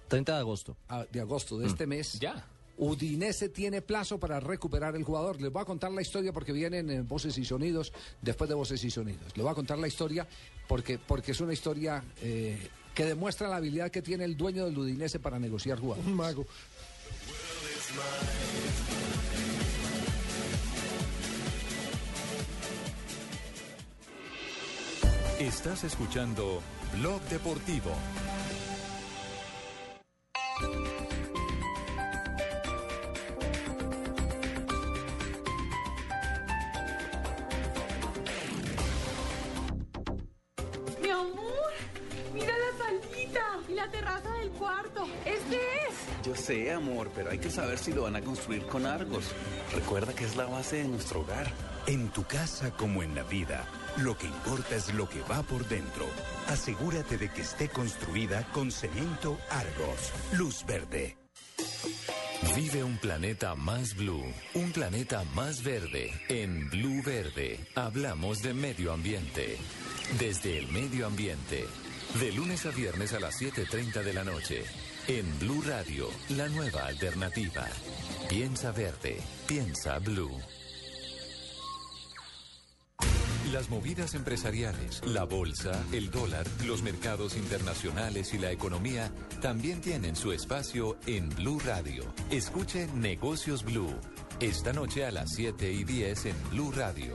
30 de agosto. ah, de agosto de este mes. Ya. Udinese tiene plazo para recuperar el jugador. Les voy a contar la historia porque vienen eh, voces y sonidos después de voces y sonidos. Les voy a contar la historia porque, porque es una historia eh, que demuestra la habilidad que tiene el dueño del Udinese para negociar jugadores. Un mago. Estás escuchando Blog Deportivo. La terraza del cuarto. Este es. Yo sé, amor, pero hay que saber si lo van a construir con Argos. Recuerda que es la base de nuestro hogar. En tu casa como en la vida, lo que importa es lo que va por dentro. Asegúrate de que esté construida con cemento Argos. Luz verde. Vive un planeta más blue, un planeta más verde. En Blue Verde hablamos de medio ambiente. Desde el medio ambiente. De lunes a viernes a las 7.30 de la noche. En Blue Radio, la nueva alternativa. Piensa verde, piensa blue. Las movidas empresariales, la bolsa, el dólar, los mercados internacionales y la economía también tienen su espacio en Blue Radio. Escuche Negocios Blue. Esta noche a las 7 y 10 en Blue Radio.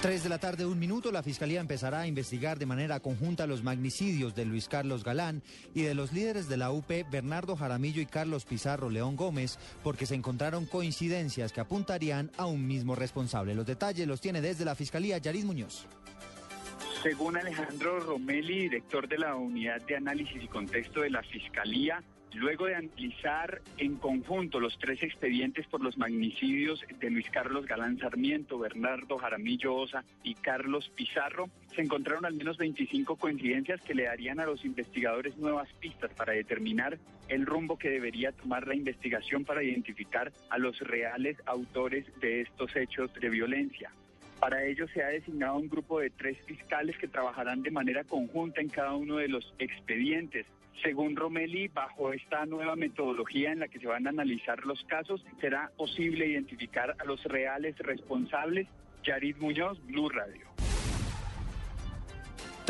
3 de la tarde, un minuto, la Fiscalía empezará a investigar de manera conjunta los magnicidios de Luis Carlos Galán y de los líderes de la UP, Bernardo Jaramillo y Carlos Pizarro León Gómez, porque se encontraron coincidencias que apuntarían a un mismo responsable. Los detalles los tiene desde la Fiscalía Yaris Muñoz. Según Alejandro Romelli, director de la Unidad de Análisis y Contexto de la Fiscalía, Luego de analizar en conjunto los tres expedientes por los magnicidios de Luis Carlos Galán Sarmiento, Bernardo Jaramillo Osa y Carlos Pizarro, se encontraron al menos 25 coincidencias que le darían a los investigadores nuevas pistas para determinar el rumbo que debería tomar la investigación para identificar a los reales autores de estos hechos de violencia. Para ello se ha designado un grupo de tres fiscales que trabajarán de manera conjunta en cada uno de los expedientes según Romelli, bajo esta nueva metodología en la que se van a analizar los casos, será posible identificar a los reales responsables. Yarid Muñoz, Blue Radio.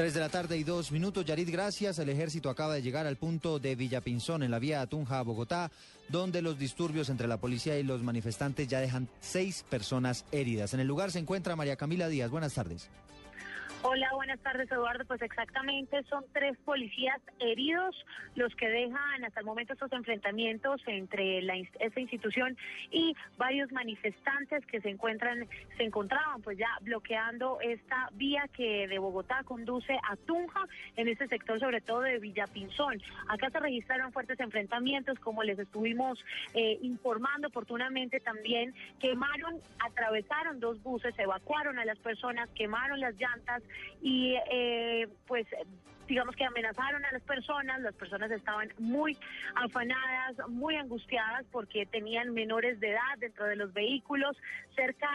3 de la tarde y dos minutos. Yarid, gracias. El ejército acaba de llegar al punto de Villapinzón, en la vía Tunja a Bogotá, donde los disturbios entre la policía y los manifestantes ya dejan seis personas heridas. En el lugar se encuentra María Camila Díaz. Buenas tardes. Hola, buenas tardes Eduardo. Pues exactamente son tres policías heridos los que dejan hasta el momento estos enfrentamientos entre la, esta institución y varios manifestantes que se encuentran, se encontraban pues ya bloqueando esta vía que de Bogotá conduce a Tunja en este sector sobre todo de Villapinzón. Acá se registraron fuertes enfrentamientos como les estuvimos eh, informando oportunamente también quemaron, atravesaron dos buses, evacuaron a las personas, quemaron las llantas y eh, pues digamos que amenazaron a las personas, las personas estaban muy afanadas, muy angustiadas porque tenían menores de edad dentro de los vehículos, cerca,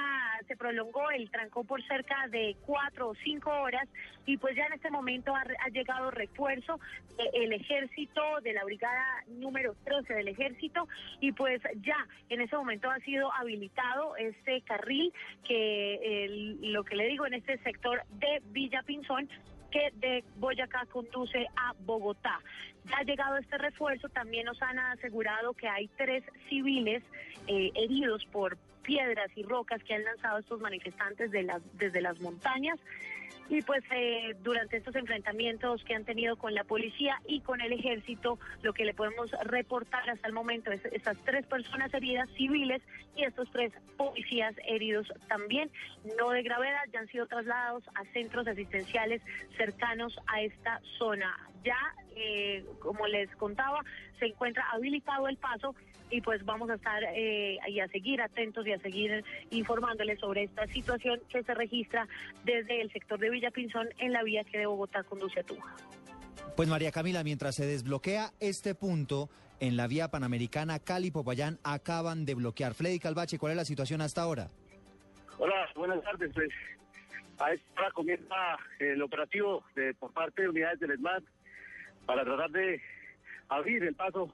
se prolongó el trancón por cerca de cuatro o cinco horas y pues ya en este momento ha, llegado refuerzo del ejército, de la brigada número 13 del ejército y pues ya en ese momento ha sido habilitado este carril que lo que le digo en este sector de Villa Pinzón que de Boyacá conduce a Bogotá. Ya ha llegado este refuerzo, también nos han asegurado que hay tres civiles eh, heridos por piedras y rocas que han lanzado estos manifestantes desde las montañas. Y pues eh, durante estos enfrentamientos que han tenido con la policía y con el ejército, lo que le podemos reportar hasta el momento es estas tres personas heridas civiles y estos tres policías heridos también, no de gravedad, ya han sido trasladados a centros asistenciales cercanos a esta zona. Ya, eh, como les contaba, se encuentra habilitado el paso y pues vamos a estar eh, y a seguir atentos y a seguir informándoles sobre esta situación que se registra desde el sector de Villa Pinzón en la vía que de Bogotá conduce a Tunja. Pues María Camila, mientras se desbloquea este punto en la vía panamericana Cali-Popayán, acaban de bloquear. Freddy Calvache, ¿cuál es la situación hasta ahora? Hola, buenas tardes. Pues, a esta hora comienza el operativo de, por parte de unidades del ESMAD para tratar de abrir el paso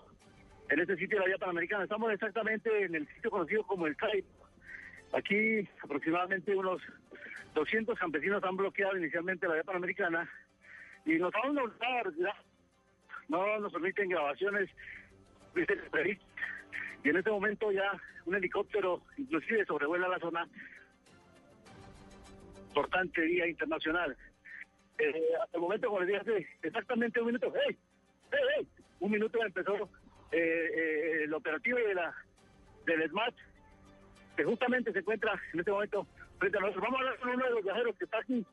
en este sitio de la vía panamericana. Estamos exactamente en el sitio conocido como el CAI. Aquí aproximadamente unos 200 campesinos han bloqueado inicialmente la vía panamericana y nos a bloquear, no nos permiten grabaciones y en este momento ya un helicóptero inclusive sobrevuela la zona importante vía internacional. Eh, hasta el momento, como les dije hace exactamente un minuto, ¡hey! ¡hey, hey! Un minuto empezó eh, eh, el operativo de la, del SMAT, que justamente se encuentra en este momento frente a nosotros. Vamos a hablar con uno de los viajeros que está aquí.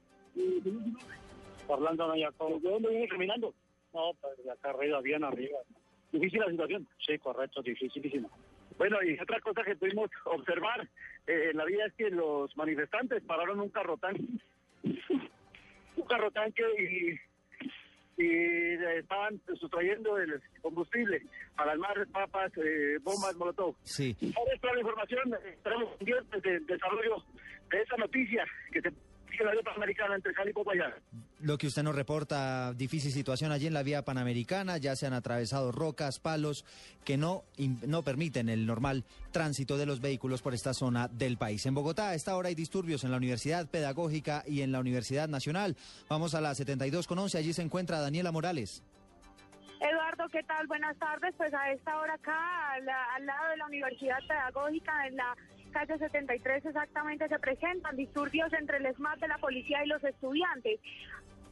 Allá, ¿de dónde viene caminando? No, pues de acá arriba, bien arriba. ¿Difícil la situación? Sí, correcto, dificilísimo. Bueno, y otra cosa que pudimos observar eh, en la vida es que los manifestantes pararon un carro tanque, un carro tanque y y estaban sustrayendo el combustible para armar papas, eh, bombas, molotov. Sí. Ahora toda la información, estaremos pendientes del desarrollo de esa noticia que se sigue la Americana entre Cali y Popayán. Lo que usted nos reporta, difícil situación allí en la vía panamericana, ya se han atravesado rocas, palos que no, no permiten el normal tránsito de los vehículos por esta zona del país. En Bogotá a esta hora hay disturbios en la Universidad Pedagógica y en la Universidad Nacional. Vamos a la 72 con 11, allí se encuentra Daniela Morales. Eduardo, ¿qué tal? Buenas tardes. Pues a esta hora acá, al, al lado de la Universidad Pedagógica, en la calle 73 exactamente, se presentan disturbios entre el SMAT de la policía y los estudiantes.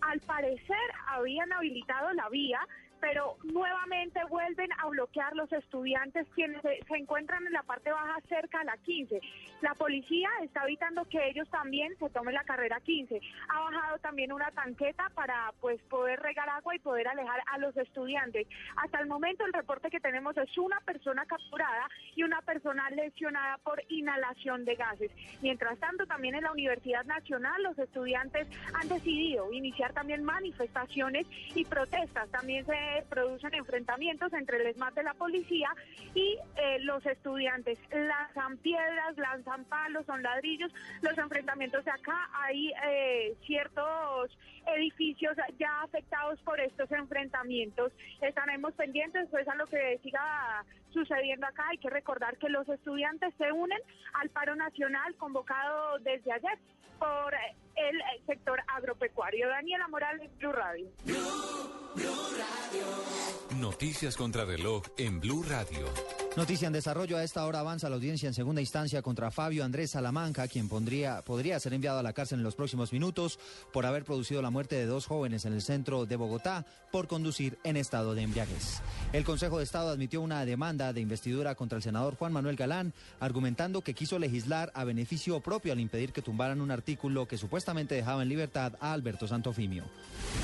Al parecer habían habilitado la vía, pero nuevamente vuelven a bloquear los estudiantes quienes se, se encuentran en la parte baja cerca a la 15. La policía está evitando que ellos también se tomen la carrera 15. Ha bajado también una tanqueta para pues poder regar agua y poder alejar a los estudiantes. Hasta el momento el reporte que tenemos es una persona capturada y una persona lesionada por inhalación de gases. Mientras tanto, también en la Universidad Nacional los estudiantes han decidido iniciar también manifestaciones y protestas. También se producen enfrentamientos entre el ESMAD de la policía y eh, los estudiantes. Lanzan piedras, lanzan palos, son ladrillos. Los enfrentamientos de acá hay eh, ciertos edificios ya afectados por estos enfrentamientos. Estaremos pendientes pues a lo que siga sucediendo acá. Hay que recordar que los estudiantes se unen al paro nacional convocado desde ayer por eh, el eh, sector agropecuario. Daniela Morales, Blue Radio. Noticias contra reloj en Blue Radio. Noticia en desarrollo. A esta hora avanza la audiencia en segunda instancia contra Fabio Andrés Salamanca, quien pondría, podría ser enviado a la cárcel en los próximos minutos por haber producido la muerte de dos jóvenes en el centro de Bogotá por conducir en estado de embriaguez. El Consejo de Estado admitió una demanda de investidura contra el senador Juan Manuel Galán, argumentando que quiso legislar a beneficio propio al impedir que tumbaran un artículo que supuestamente dejaba en libertad a Alberto Santofimio.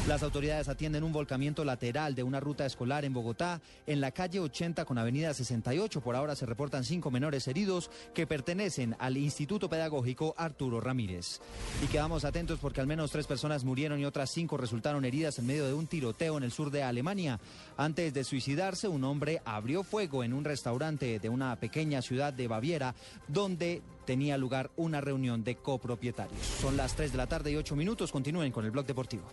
Las autoridades atienden un volcamiento lateral de una ruta escolar en Bogotá, en la calle 80 con avenida 68. Por ahora se reportan cinco menores heridos que pertenecen al Instituto Pedagógico Arturo Ramírez. Y quedamos atentos porque al menos tres personas murieron y otras cinco resultaron heridas en medio de un tiroteo en el sur de Alemania. Antes de suicidarse, un hombre abrió fuego en un restaurante de una pequeña ciudad de Baviera, donde tenía lugar una reunión de copropietarios. Son las 3 de la tarde y 8 minutos. Continúen con el blog deportivo.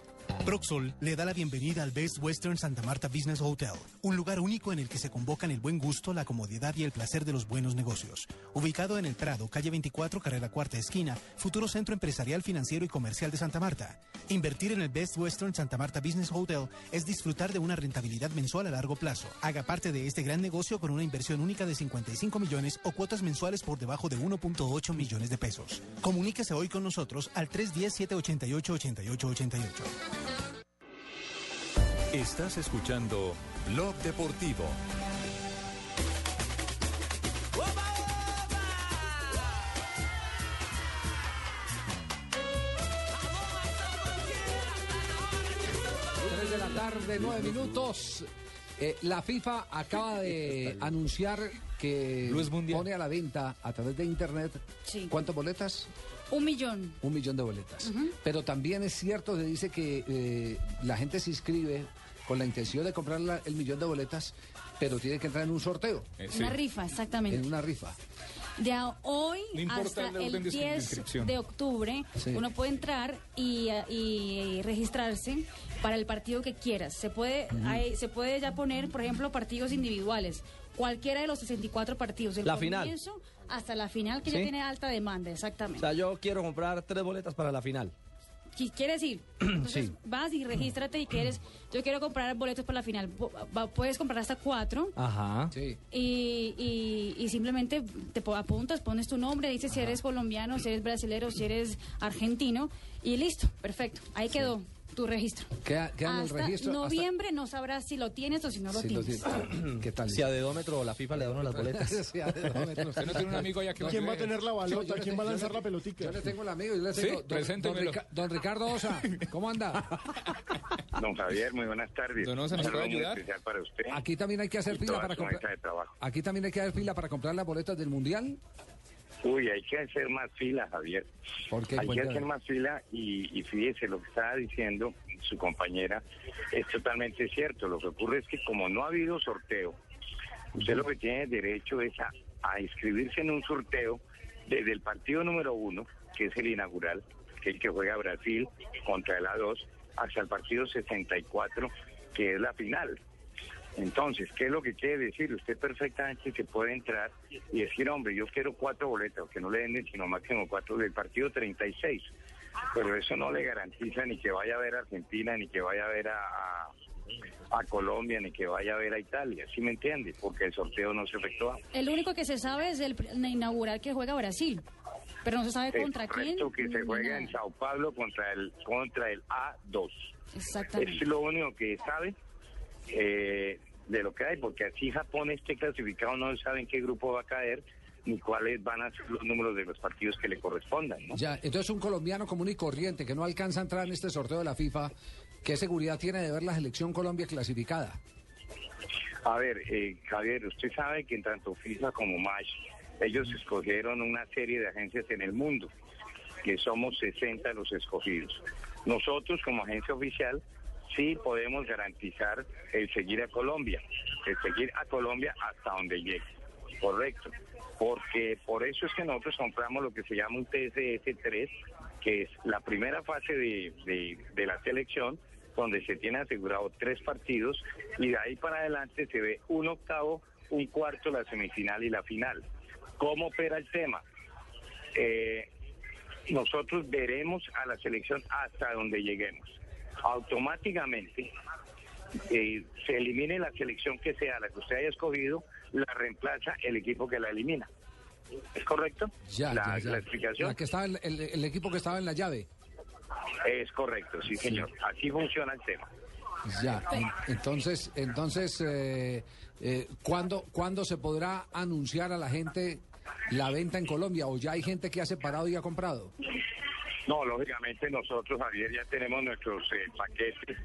Proxol le da la bienvenida al Best Western Santa Marta Business Hotel, un lugar único en el que se convocan el buen gusto, la comodidad y el placer de los buenos negocios. Ubicado en el Prado, calle 24, carrera cuarta esquina, futuro centro empresarial, financiero y comercial de Santa Marta. Invertir en el Best Western Santa Marta Business Hotel es disfrutar de una rentabilidad mensual a largo plazo. Haga parte de este gran negocio con una inversión única de 55 millones o cuotas mensuales por debajo de 1.8 millones de pesos. Comuníquese hoy con nosotros al 310-788-8888. Estás escuchando Blog Deportivo. Tres de la tarde, nueve minutos. Eh, la FIFA acaba de anunciar que pone a la venta a través de internet. ¿Cuántas boletas? Un millón. Un millón de boletas. Pero también es cierto, se dice que eh, la gente se inscribe con la intención de comprar la- el millón de boletas, pero tiene que entrar en un sorteo. Una rifa, exactamente. En una rifa. De a- hoy No hasta el el de 10 inscripción. de octubre, Sí. uno puede entrar y, y registrarse para el partido que quieras. Se puede, hay- se puede ya poner, por ejemplo, partidos individuales. Cualquiera de los 64 partidos. Del La final. comienzo Hasta la final, que ya tiene alta demanda, O exactamente. sea, yo quiero comprar tres boletas para la final. Quieres ir, entonces Sí. vas y regístrate y quieres, yo quiero comprar boletos para la final. Puedes comprar hasta cuatro. Ajá. Sí. Y, y- y simplemente te apuntas, pones tu nombre, dices si eres colombiano, si eres brasilero, si eres argentino y listo, perfecto. Ahí quedó tu registro. Queda, queda en el Hasta registro. hasta- noviembre no sabrás si lo tienes o si no lo Sí, lo tienes. tiene. ¿Qué tal? Si a dedómetro la FIFA le da uno las boletas. Sí, a dedómetro. Usted no tiene un amigo allá que ¿Quién va a tener la Yo- balota? ¿Quién va a tengo- lanzar la pelotica? Yo le tengo el amigo, yo le Sí, tengo. don, don. Rica- don Ricardo Osa, ¿cómo anda? Don Javier, muy buenas tardes. Don Osa, ¿nos puede ayudar? para usted. Aquí también hay que hacer y fila para comprar. Aquí también hay que hacer fila para comprar las boletas del mundial. Uy, hay que hacer más fila, Javier. ¿Por qué? Hay que hacer más fila y, y fíjese, lo que estaba diciendo su compañera es totalmente cierto. Lo que ocurre es que como no ha habido sorteo, usted lo que tiene derecho es a, a inscribirse en un sorteo desde el partido número uno, que es el inaugural, que es el que juega Brasil contra el A2, hasta el partido 64, que es la final. Entonces, ¿qué es lo que quiere decir? Usted perfectamente se puede entrar y decir, hombre, yo quiero cuatro boletas, que no le den sino máximo cuatro del partido 36. Pero eso no le garantiza ni que vaya a ver a Argentina, ni que vaya a ver a, Colombia, ni que vaya a ver a Italia. ¿Sí me entiende? Porque el sorteo no se efectúa. El único que se sabe es el inaugural que juega Brasil. Pero no se sabe contra quién. correcto que se juega nada. en Sao Paulo contra el contra el A2. Exactamente. Es lo único que sabe eh, de lo que hay, porque así Japón esté clasificado no sabe en qué grupo va a caer ni cuáles van a ser los números de los partidos que le correspondan. ¿no? Ya, entonces un colombiano común y corriente que no alcanza a entrar en este sorteo de la FIFA, ¿qué seguridad tiene de ver la selección Colombia clasificada? A ver, eh, Javier, usted sabe que en tanto FIFA como MASH, ellos escogieron una serie de agencias en el mundo, que somos 60 los escogidos. Nosotros como agencia oficial sí podemos garantizar el seguir a Colombia, el seguir a Colombia hasta donde llegue. Correcto. Porque por eso es que nosotros compramos lo que se llama un TSS-3, que es la primera fase de, de- de la selección, donde se tiene asegurado tres partidos y de ahí para adelante se ve un octavo, un cuarto, la semifinal y la final. ¿Cómo opera el tema? Eh, nosotros veremos a la selección hasta donde lleguemos. Automáticamente eh, se elimine la selección que sea la que usted haya escogido, la reemplaza el equipo que la elimina. ¿Es correcto? Ya, la, ya, ya. la explicación. La que estaba en- el, el equipo que estaba en la llave. Es correcto, sí, señor. Así funciona el tema. Ya, en- entonces, entonces, eh, eh, ¿cuándo, ¿cuándo se podrá anunciar a la gente la venta en Colombia? ¿O ya hay gente que ha separado y ha comprado? No, lógicamente nosotros, Javier, ya tenemos nuestros eh, paquetes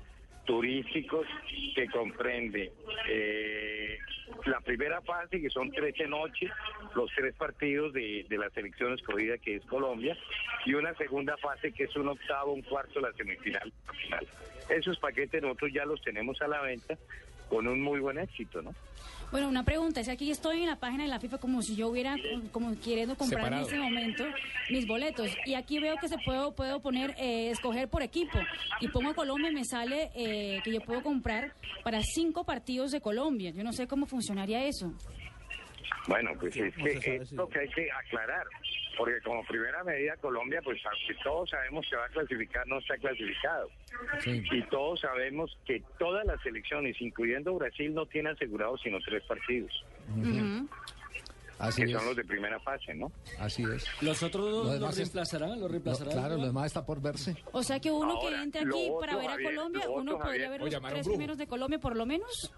turísticos que comprende eh, la primera fase, que son 13 noches, los tres partidos de, de la selección escogida, que es Colombia, y una segunda fase, que es un octavo, un cuarto, la semifinal, la final. Esos paquetes nosotros ya los tenemos a la venta con un muy buen éxito, ¿no? Bueno, una pregunta, es que aquí estoy en la página de la FIFA como si yo hubiera, como queriendo comprar Separado. en este momento mis boletos. Y aquí veo que se puedo, puedo poner, eh, escoger por equipo. Y pongo Colombia y me sale eh, que yo puedo comprar para cinco partidos de Colombia. Yo no sé cómo funcionaría eso. Bueno, pues es que es lo que hay que aclarar, porque como primera medida Colombia, pues aunque todos sabemos que va a clasificar, no está clasificado. Y todos sabemos que todas las selecciones, incluyendo Brasil, no tienen asegurados sino tres partidos, Así que es. son los de primera fase, ¿no? Así es. ¿Los otros dos Lo los demás es- reemplazará? ¿Los Lo- reemplazará? claro, lo demás está por verse. O sea que uno Ahora, que entre aquí otro, para ver a Javier, Colombia, uno podría Javier. ver los tres primeros de Colombia por lo menos.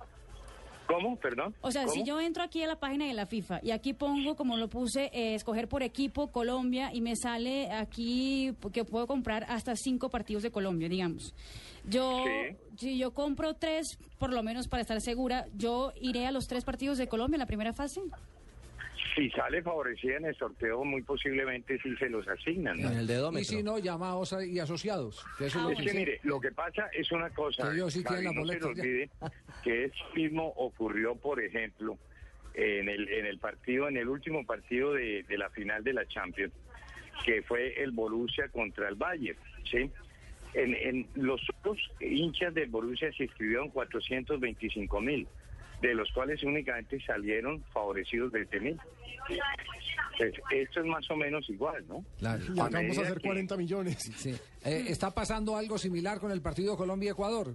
¿Cómo? Perdón. O sea, si yo entro aquí a la página de la FIFA y aquí pongo, como lo puse, eh, escoger por equipo Colombia y me sale aquí que puedo comprar hasta cinco partidos de Colombia, digamos. Yo, si yo compro tres, por lo menos para estar segura, yo iré a los tres partidos de Colombia en la primera fase. Si sale favorecida en el sorteo, muy posiblemente sí se los asignan. ¿no? Y si no, llama a OSA y asociados. Que eso es lo que hice. mire, lo que pasa es una cosa, Que ellos sí Javi, la no se olvide que eso mismo ocurrió, por ejemplo, en el, en el partido, en el último partido de, de la final de la Champions, que fue el Borussia contra el Bayern, ¿sí? En, en los otros hinchas del Borussia se inscribieron 425 mil, de los cuales únicamente salieron favorecidos 20 mil. Pues, esto es más o menos igual, ¿no? Claro. Y acá vamos a hacer que- 40 millones. Sí. Eh, ¿Está pasando algo similar con el partido Colombia-Ecuador?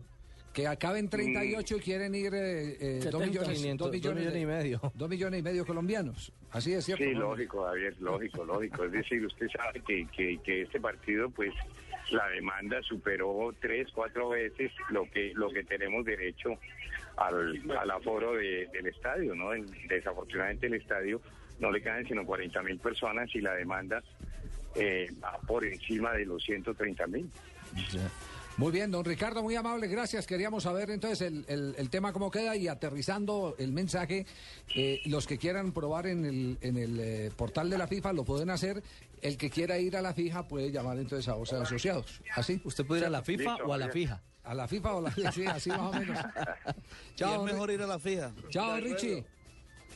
Que acaben 38 y quieren ir eh, eh, 70, dos millones, 500, dos millones, dos millones y medio. Dos millones y medio colombianos. Así es cierto. Sí, ¿no? lógico, Javier, lógico, lógico. Es decir, usted sabe que, que, que este partido, pues, la demanda superó tres, cuatro veces lo que lo que tenemos derecho al, al aforo de- del estadio, ¿no? Desafortunadamente el estadio no le caen sino 40 mil personas y la demanda eh, va por encima de los 130 mil. Muy bien, don Ricardo, muy amable, gracias. Queríamos saber entonces el, el- el tema cómo queda y aterrizando el mensaje, eh, los que quieran probar en el, en el eh, portal de la FIFA lo pueden hacer. El que quiera ir a la fija puede llamar entonces a OSA Asociados. ¿Así? ¿Usted puede ir a la FIFA Listo, o a la fija? A la FIFA o a la sí, así más o menos. Y es mejor ir a la fija. Chao, Richie.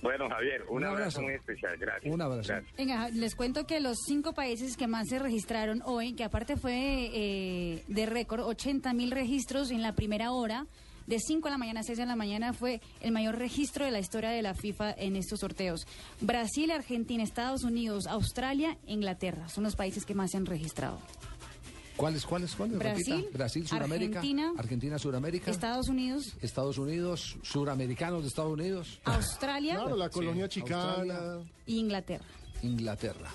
Bueno, Javier, un, Un abrazo. abrazo. muy especial. Gracias. Un abrazo. Gracias. Venga, les cuento que los cinco países que más se registraron hoy, que aparte fue eh, de récord, 80 mil registros en la primera hora, de 5 de la mañana a 6 de la mañana, fue el mayor registro de la historia de la FIFA en estos sorteos. Brasil, Argentina, Estados Unidos, Australia, Inglaterra, son los países que más se han registrado. ¿Cuáles, cuáles, cuáles? Brasil, Repita. Brasil, Sudamérica. Argentina, Argentina, Sudamérica. Estados Unidos, Estados Unidos, suramericanos de Estados Unidos. Australia Claro, la colonia Sí, chicana. Australia. e Inglaterra. Inglaterra.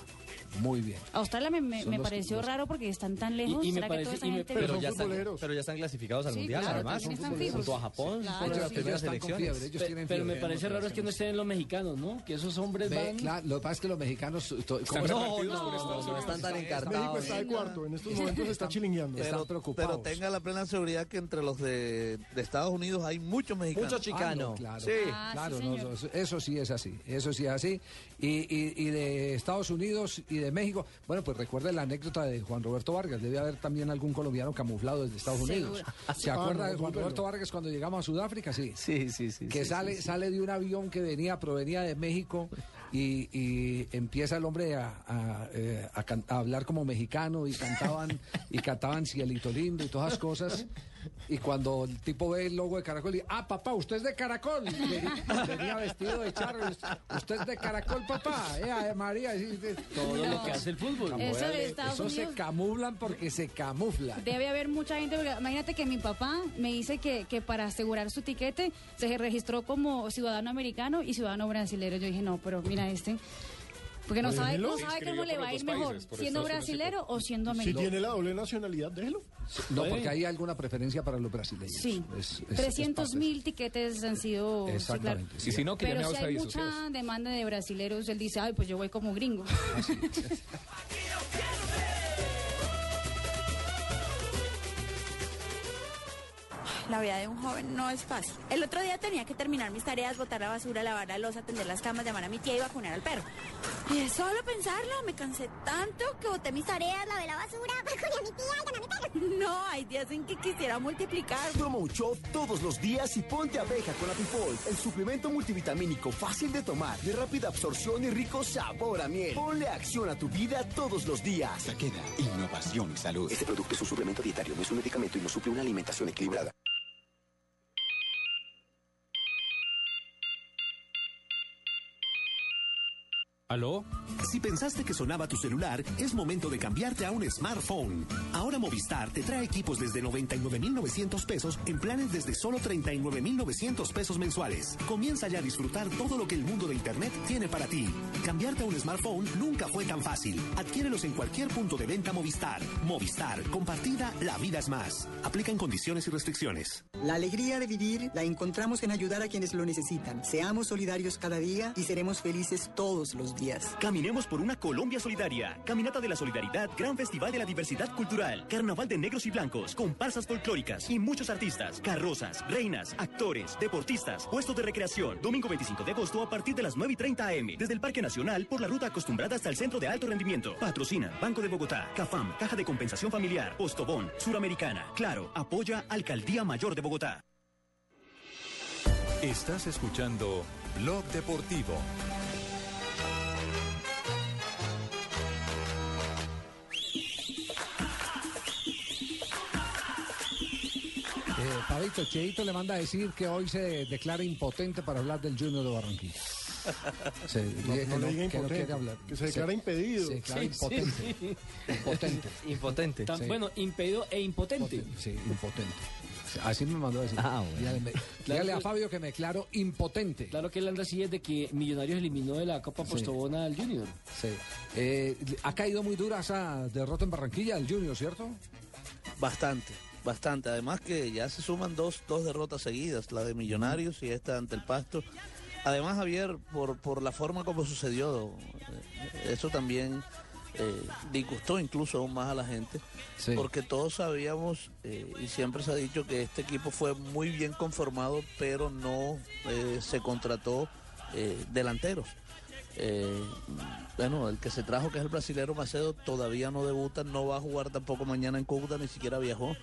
Muy bien. Australia me, me- me los- pareció los- raro porque están tan lejos. Y- y me ¿Será que parece- y me- pero, ya están, pero ya están clasificados al Sí, Mundial, claro, además. también están fijos. Junto a Japón, Claro, las sí. primeras elecciones. fiebre, ellos Pe- tienen pero me parece raro es que no estén los mexicanos, ¿no? Que esos hombres Ve, van... claro, lo que pasa es que los mexicanos... to- Están como- por Estados Unidos. están tan México encartados. está de cuarto, en estos momentos está chilingueando. Están Pero, preocupados. pero tenga la plena seguridad que entre los de, de Estados Unidos hay muchos mexicanos. Mucho chicano. Ah, no, claro, Sí. Ah, claro, no, eso- eso sí es así, eso sí es así. Y, y- y de Estados Unidos y de México, bueno, pues recuerda la anécdota de Juan Roberto Vargas, debe haber también algún colombiano camuflado desde Estados Unidos. Seguro. ¿Se acuerda de Juan. Roberto Vargas cuando llegamos a Sudáfrica? Sí. Sí, sí, sí. que sí, sale, sí, sale de un avión que venía, provenía de México y, y empieza el hombre a, a, eh, a hablar como mexicano y cantaban y cantaban Cielito Lindo y todas esas cosas. Y cuando el tipo ve el logo de Caracol, y ah, papá, usted es de Caracol. Y Venía, vestido de charro. Usted es de Caracol, papá. Eh, María. Todo lo que hace el fútbol. Eso de Estados Eso se camuflan porque se camuflan. Debe haber mucha gente, porque imagínate que mi papá me dice que, que para asegurar su tiquete se registró como ciudadano americano y ciudadano brasilero. Yo dije, no, pero mira este. Porque no sabe, no sabe cómo le va a ir mejor, siendo brasilero o siendo Si americano. tiene la doble nacionalidad, déjelo. No, porque hay alguna preferencia para los brasileños. Sí, Es- es- es 300 parte- mil tiquetes han sido... sí, claro. Exactamente. Y si no, que Pero si hay mucha demanda de brasileros, él dice, ay, pues yo voy como gringo. La vida de un joven no es fácil. El otro día tenía que terminar mis tareas, botar la basura, lavar la losa, atender las camas, llamar a mi tía y vacunar al perro. Y de solo pensarlo, me cansé tanto que boté mis tareas, lavé la basura, vacuné a mi tía, llamé a mi perro. No, hay días en que quisiera multiplicar. Promo Shop todos los días y ponte abeja con Apifol, el suplemento multivitamínico fácil de tomar, de rápida absorción y rico sabor a miel. Ponle acción a tu vida todos los días. Taqueda, innovación y salud. Este producto es un suplemento dietario, no es un medicamento y no suple una alimentación equilibrada. ¿Aló? Si pensaste que sonaba tu celular, es momento de cambiarte a un smartphone. Ahora Movistar te trae equipos desde 99,900 pesos en planes desde solo 39,900 pesos mensuales. Comienza ya a disfrutar todo lo que el mundo de Internet tiene para ti. Cambiarte a un smartphone nunca fue tan fácil. Adquiérelos en cualquier punto de venta Movistar. Movistar, compartida, la vida es más. Aplican condiciones y restricciones. La alegría de vivir la encontramos en ayudar a quienes lo necesitan. Seamos solidarios cada día y seremos felices todos los días. Caminemos por una Colombia solidaria. Caminata de la Solidaridad, Gran Festival de la Diversidad Cultural, Carnaval de Negros y Blancos, comparsas folclóricas y muchos artistas, carrozas, reinas, actores, deportistas, puestos de recreación. Domingo 25 de agosto a partir de las 9 y 30 am. Desde el Parque Nacional por la ruta acostumbrada hasta el Centro de Alto Rendimiento. Patrocina Banco de Bogotá, CAFAM, Caja de Compensación Familiar, Postobón, Suramericana. Claro, apoya Alcaldía Mayor de Bogotá. Estás escuchando Blog Deportivo. Cheito le manda a decir que hoy se declara impotente para hablar del Junior de Barranquilla. Se No, dice no que le diga que no impotente, quiere hablar. que se declara impedido. Se declara Sí, impotente. sí, sí. Impotente. Impotente. Tan- Sí. Bueno, impedido e impotente. Sí, impotente. Así me mandó a decir. Ah, bueno. Dígale, dígale a Fabio que me declaro impotente. Claro que él anda así desde que Millonarios eliminó de la Copa Sí. Postobona al Junior. Sí. Eh, ha caído muy dura esa derrota en Barranquilla del Junior, ¿cierto? Bastante, bastante. Además que ya se suman dos, dos derrotas seguidas, la de Millonarios y esta ante el Pasto. Además, Javier, por, por la forma como sucedió, eh, eso también eh, disgustó incluso aún más a la gente, porque todos sabíamos eh, y siempre se ha dicho que este equipo fue muy bien conformado, pero no eh, se contrató delanteros. Bueno, el que se trajo, que es el brasilero Macedo, todavía no debuta, no va a jugar tampoco mañana en Cúcuta, ni siquiera viajó.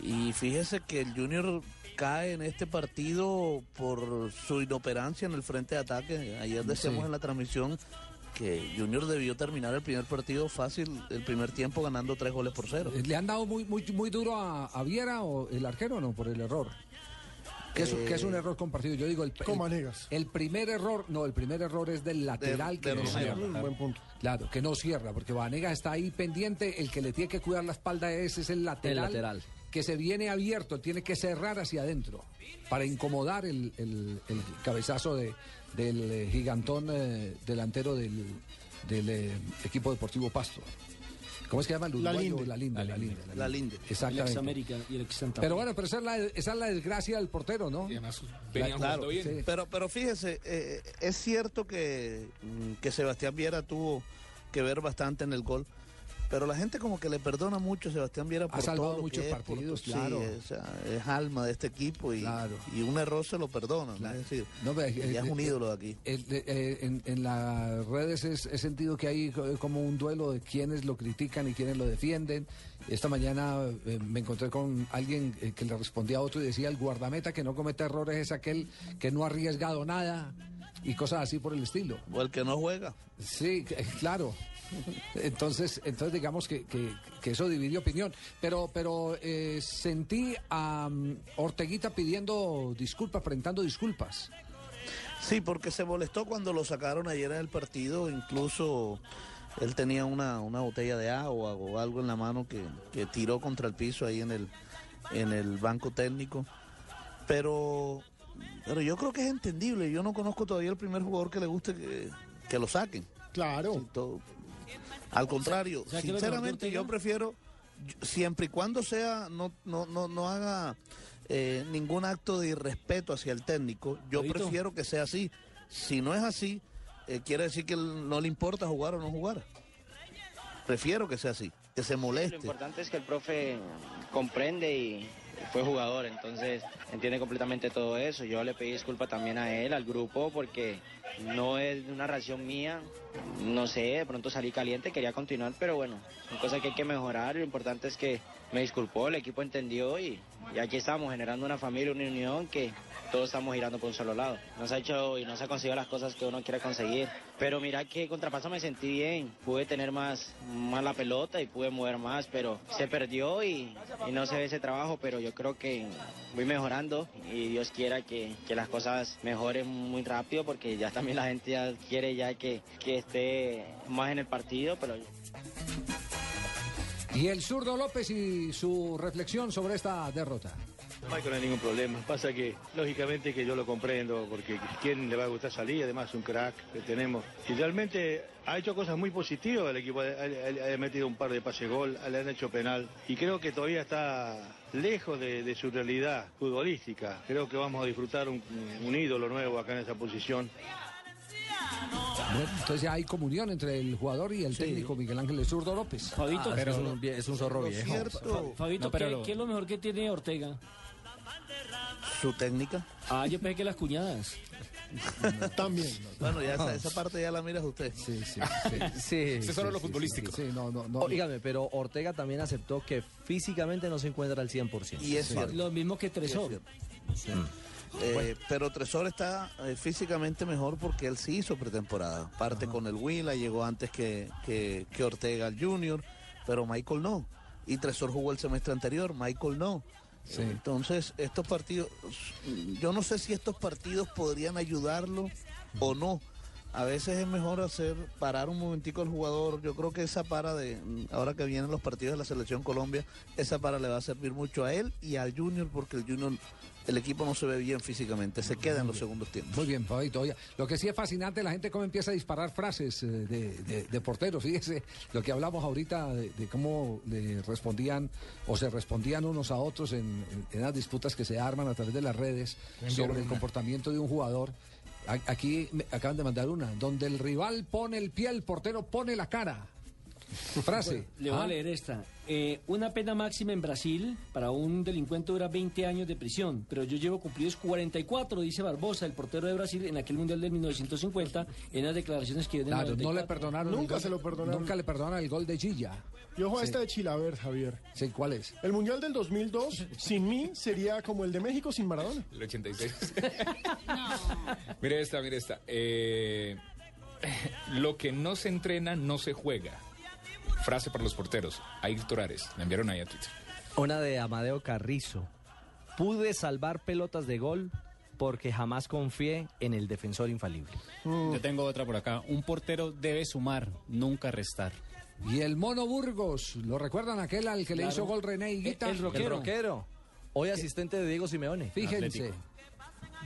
Y fíjese que el Junior cae en este partido por su inoperancia en el frente de ataque. Ayer decíamos Sí. en la transmisión que Junior debió terminar el primer partido fácil, el primer tiempo ganando tres goles por cero. ¿Le han dado muy, muy, muy duro a, a Viera o el arquero o no por el error? Que es, un- que es un Eh, error compartido. Yo digo, el, el, el primer error, no, el primer error es del lateral que de no Romero. cierra. Mm, buen punto. Claro, que no cierra, porque Vanegas está ahí pendiente, el que le tiene que cuidar la espalda es, es el lateral. El lateral. Que se viene abierto, tiene que cerrar hacia adentro para incomodar el, el- el cabezazo de, del eh, gigantón eh, delantero del, del eh, equipo deportivo Pasto. ¿Cómo es que llama el La uruguayo? Linde. La Linde. La Linde. La Linde. Exactamente. El ex América y el ex Santa Pero bueno, pero esa es la, esa es la desgracia del portero, ¿no? Claro, Sí. pero, pero fíjese, eh, es cierto que, mm, que Sebastián Viera tuvo que ver bastante en el gol, pero la gente como que le perdona mucho a Sebastián Viera por salvado todo lo muchos que es, por- partidos, sí, claro. es, es alma de este equipo y, y un error se lo perdona, ¿no? es decir, No, pero, es un eh, ídolo de aquí. eh, en, en las redes es- he sentido que hay co- como un duelo de quienes lo critican y quienes lo defienden. Esta mañana eh, me encontré con alguien eh, que le respondía a otro y decía, el guardameta que no comete errores es aquel que no ha arriesgado nada y cosas así por el estilo. O el que no juega. Sí, claro. Entonces, entonces digamos que, que- que eso dividió opinión. Pero, pero eh, sentí a mm, Orteguita pidiendo disculpas, presentando disculpas. Sí, porque se molestó cuando lo sacaron ayer en el partido, incluso él tenía una, una botella de agua o algo en la mano que, que tiró contra el piso ahí en el, en el banco técnico. Pero, pero yo creo que es entendible, yo no conozco todavía el primer jugador que le guste que, que lo saquen. Claro. Al contrario, o sea, lo sinceramente yo prefiero, siempre y cuando sea, no, no, no, no haga eh, ningún acto de irrespeto hacia el técnico, yo prefiero que sea así. Si no es así, eh, quiere decir que no le importa jugar o no jugar. Prefiero que sea así, que se Lo moleste. importante es que el profe comprende y fue jugador, entonces entiende completamente todo eso. Yo le pedí disculpa también a él, al grupo, porque no es una reacción mía. No sé, de pronto salí caliente, quería continuar, pero bueno, son cosas que hay que mejorar. Lo importante es que me disculpó, el equipo entendió y, y aquí estamos generando una familia, una unión que todos estamos girando por un solo lado. No se ha hecho y no se ha conseguido las cosas que uno quiere conseguir. Pero mira que contra Pasto me sentí bien, pude tener más, más la pelota y pude mover más, pero se perdió y, y no se ve ese trabajo, pero yo creo que voy mejorando y Dios quiera que, que las cosas mejoren muy rápido porque ya también la gente ya quiere ya que, que esté más en el partido, pero Y el zurdo López y su reflexión sobre esta derrota. Michael no hay ningún problema. Pasa que, lógicamente, que yo lo comprendo, porque quién le va a gustar salir, además un crack que tenemos. Y realmente ha hecho cosas muy positivas, el equipo ha, metido un par de pases gol, le han hecho penal. Y creo que todavía está lejos de, de su realidad futbolística. Creo que vamos a disfrutar un, un ídolo nuevo acá en esa posición. Bueno, entonces ya hay comunión entre el jugador y el técnico Miguel Ángel Zurdo López. Fabito, pero es un, es un zorro viejo. Fa- Fabito, No, pero ¿qué, lo- qué es lo mejor que tiene Ortega? Su técnica. Ah, yo pensé que las cuñadas. También. Bueno, ya esa, esa parte ya la miras usted. Sí, sí. Sí, Ese es solo sí, lo sí, futbolístico. sí, sí, no, no, no. Óigame, pero Ortega también aceptó que físicamente no se encuentra al 100%. Y es cierto. Lo mismo que Tresor. Eh, Pero Tresor está eh, físicamente mejor porque él sí hizo pretemporada. Parte con el Huila, llegó antes que, que, que Ortega al Junior, pero Michael no. Y Tresor jugó el semestre anterior, Michael no. Entonces, estos partidos, yo no sé si estos partidos podrían ayudarlo o no. A veces es mejor hacer parar un momentico al jugador. Yo creo que esa para de ahora que vienen los partidos de la selección Colombia, esa para le va a servir mucho a él y al Junior porque el Junior el equipo no se ve bien físicamente, se queda en los segundos tiempos. Muy bien, Fabito. Oiga, lo que sí es fascinante, la gente cómo empieza a disparar frases eh, de, de, de porteros. Fíjese lo que hablamos ahorita de, de cómo le respondían o se respondían unos a otros en, en- en las disputas que se arman a través de las redes sobre el comportamiento de un jugador. A- Aquí me acaban de mandar una, donde el rival pone el pie, el portero pone la cara. Frase. Le voy Ah. a leer esta. Eh, una pena máxima en Brasil para un delincuente dura 20 años de prisión, pero yo llevo cumplidos 44, dice Barbosa, el portero de Brasil, en aquel Mundial de 1950, en las declaraciones que dio Claro, no le 94. perdonaron. Nunca gol- se lo perdonaron. Nunca le perdonaron el gol de Gilla. Y ojo a Sí. esta de Chilaver, Javier. Sí, ¿cuál es? El Mundial del 2002, sin mí, sería como el de México sin Maradona. El 86. mire esta, mire esta. Eh, lo que no se entrena no se juega. Frase para los porteros. Ayrton Ares. La enviaron ahí a Twitter. Una de Amadeo Carrizo. Pude salvar pelotas de gol porque jamás confié en el defensor infalible. Yo tengo otra por acá. Un portero debe sumar, nunca restar. Y el Mono Burgos, ¿lo recuerdan aquel al que le hizo gol René Higuita? El rockero. Hoy asistente de Diego Simeone. Fíjense,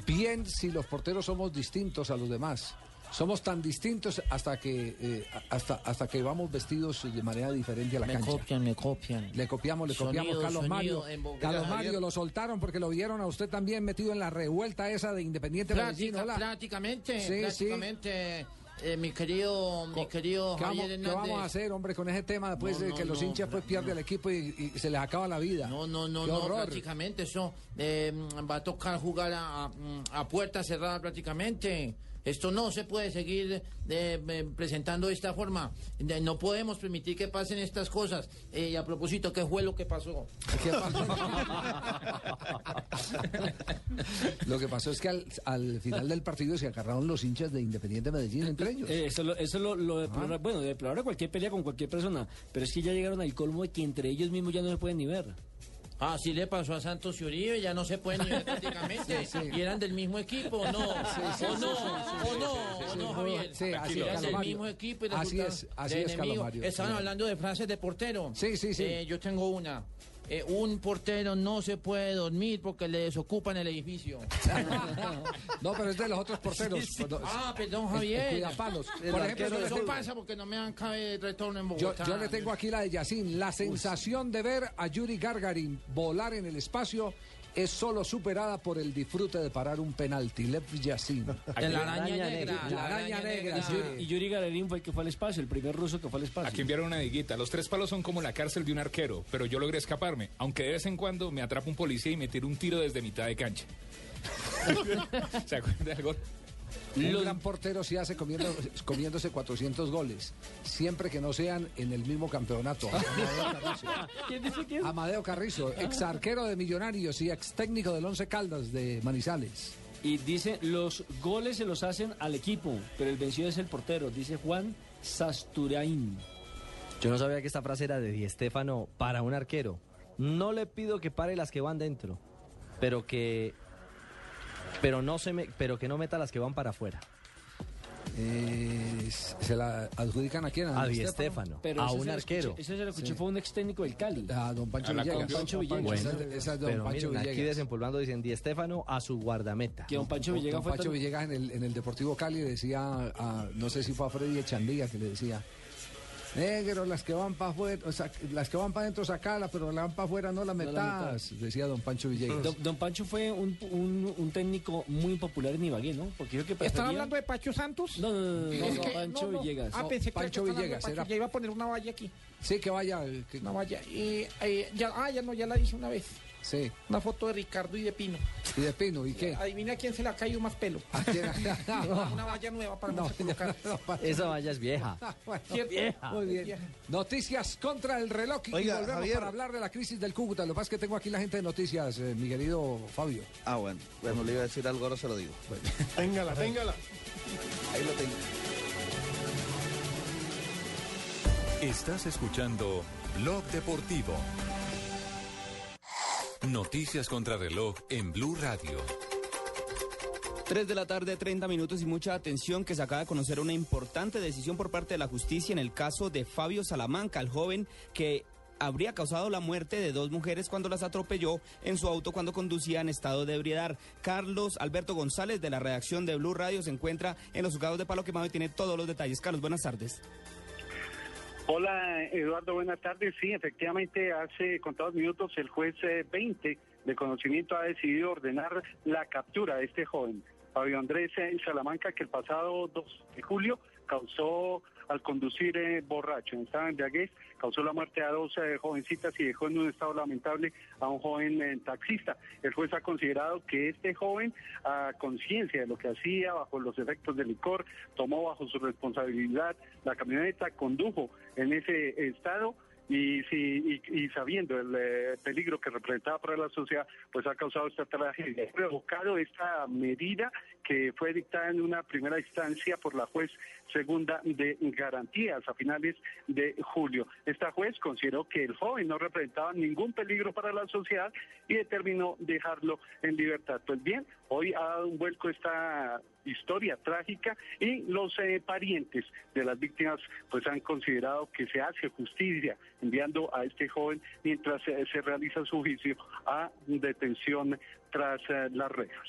bien si los porteros somos distintos a los demás. Somos tan distintos hasta que eh, hasta hasta que vamos vestidos de manera diferente a la Me cancha. copian, me copian. Le copiamos, le copiamos. Sonido, Carlos sonido Mario. Carlos. Mario lo soltaron porque lo vieron a usted también metido en la revuelta esa de Independiente Medellín. Práctica- prácticamente, Sí, sí. prácticamente, eh, mi querido, mi querido ¿Qué vamos, qué a hacer, hombre, con ese tema después No, de no, que los hinchas pues pierden el equipo y, y se les acaba la vida? No, no, no, no, prácticamente eso eh, va a tocar jugar a- a puerta cerrada prácticamente. Esto no se puede seguir eh, eh, presentando de esta forma. De- No podemos permitir que pasen estas cosas. Eh, y a propósito, ¿qué fue lo que pasó? Lo que pasó es que al, al final del partido se agarraron los hinchas de Independiente Medellín entre ellos. Eh, eso, es lo- eso es lo, lo deplora- bueno, deplora cualquier pelea con cualquier persona, pero es que ya llegaron al colmo de que entre ellos mismos ya no se pueden ni ver. Ah, sí le pasó a Santos y Uribe, ya no se pueden ver prácticamente. Sí, sí. Y eran del mismo equipo, ¿o no? sí, ¿O no? ¿O no? ¿O no. Javier? Sí, así es, Eran del mismo equipo y Así es, así de es. Estaban hablando de frases de portero. Sí, sí, sí. Eh, yo tengo una. Eh, un portero no se puede dormir porque le desocupan el edificio. No, pero es de los otros porteros. Cuando- Ah, perdón, Javier. cuidapalos. El Por arquero ejemplo, eso tengo- pasa porque no me dan cabe retorno en Bogotá. yo le tengo aquí la de Yacine. La sensación de ver a Yuri Gargarin volar en el espacio es solo superada por el disfrute de parar un penalti. Lev Yacine. De la araña negra. La araña negra, Y sí. Yuri- Y Yuri Gagarin fue el que fue al espacio, el primer ruso que fue al espacio. Aquí enviaron una diguita. Los tres palos son como la cárcel de un arquero, pero yo logré escaparme, aunque de vez en cuando me atrapa un policía y me tira un tiro desde mitad de cancha. ¿Se acuerdan del gol? Un gran portero se hace comiendo, comiéndose 400 goles, siempre que no sean en el mismo campeonato. Amadeo Carrizo. ¿Quién dice quién? Amadeo Carrizo, ex arquero de Millonarios y ex técnico del Once Caldas de Manizales. Y dice, los goles se los hacen al equipo, pero el vencido es el portero, dice Juan Sasturain. Yo no sabía que esta frase era de Di Stéfano para un arquero. No le pido que pare las que van dentro, pero que pero no se me, pero que no meta las que van para afuera. Eh, ¿Se la adjudican a quién? A Di Stéfano, Pero a un arquero. escuché- ese se lo escuché, Sí. fue un ex técnico del Cali. A don Pancho A Villegas. Don Pancho Villegas. Bueno, esa, esa es don pero Pancho miren, aquí Villegas. desempolvando dicen Di Stéfano a su guardameta. Que don Pancho Villegas Don fue Pancho tan- Villegas en el, en el Deportivo Cali decía, a- no sé si fue a Freddy Echandía que le decía, negro, las que van para afuera, o sea, las que van para adentro sacalas, pero las que van para afuera no las metas, decía don Pancho Villegas. Don, don Pancho fue un, un- un técnico muy popular en Ibagué, ¿no? Porque yo que ¿Están hablando de Pacho Santos? No, no, no, no, no, que- Pancho no, no. Villegas. Ah, pensé que Pancho era que Villegas, era- Ya iba a poner una valla aquí. Sí, que vaya. que- Una valla. Y, eh, ya, ah, ya no, ya la hice una vez. Sí, Una foto de Ricardo y de Pino. y de Pino, ¿y qué? Adivina a quién se le ha caído más pelo. ¿A quién? una valla nueva para no, colocar. Esa valla es vieja. Bueno, ¿Cierto? Muy bien. Noticias contra el reloj y Oiga, volvemos Javier. para hablar de la crisis del Cúcuta. Lo que pasa es que tengo aquí la gente de noticias, eh, mi querido Fabio. Ah, bueno. Bueno, le iba a decir algo, ahora se lo digo. Téngala, téngala. Ahí lo tengo. Estás escuchando Blog Deportivo. Noticias contra reloj en Blue Radio. 3 de la tarde, 30 minutos y mucha atención que se acaba de conocer una importante decisión por parte de la justicia en el caso de Fabio Salamanca, el joven que habría causado la muerte de dos mujeres cuando las atropelló en su auto cuando conducía en estado de ebriedad. Carlos Alberto González de la redacción de Blue Radio se encuentra en los juzgados de Palo Quemado y tiene todos los detalles. Carlos, buenas tardes. Hola Eduardo, buenas tardes. Sí, efectivamente, hace contados minutos el juez eh, 20 de conocimiento ha decidido ordenar la captura de este joven, Fabio Andrés eh, Salamanca, que el pasado 2 de julio causó al conducir eh, borracho. En estado de causó la muerte a dos eh, jovencitas y dejó en un estado lamentable a un joven eh, taxista. El juez ha considerado que este joven, a conciencia de lo que hacía, bajo los efectos del licor, tomó bajo su responsabilidad la camioneta, condujo en ese estado y, si, y, y sabiendo el eh, peligro que representaba para la sociedad, pues ha causado esta tragedia. Ha provocado esta medida que fue dictada en una primera instancia por la juez segunda de garantías a finales de julio. Esta juez consideró que el joven no representaba ningún peligro para la sociedad y determinó dejarlo en libertad. Pues bien, hoy ha dado un vuelco esta historia trágica y los eh, parientes de las víctimas pues han considerado que se hace justicia enviando a este joven mientras eh, se realiza su juicio a detención tras eh, las rejas.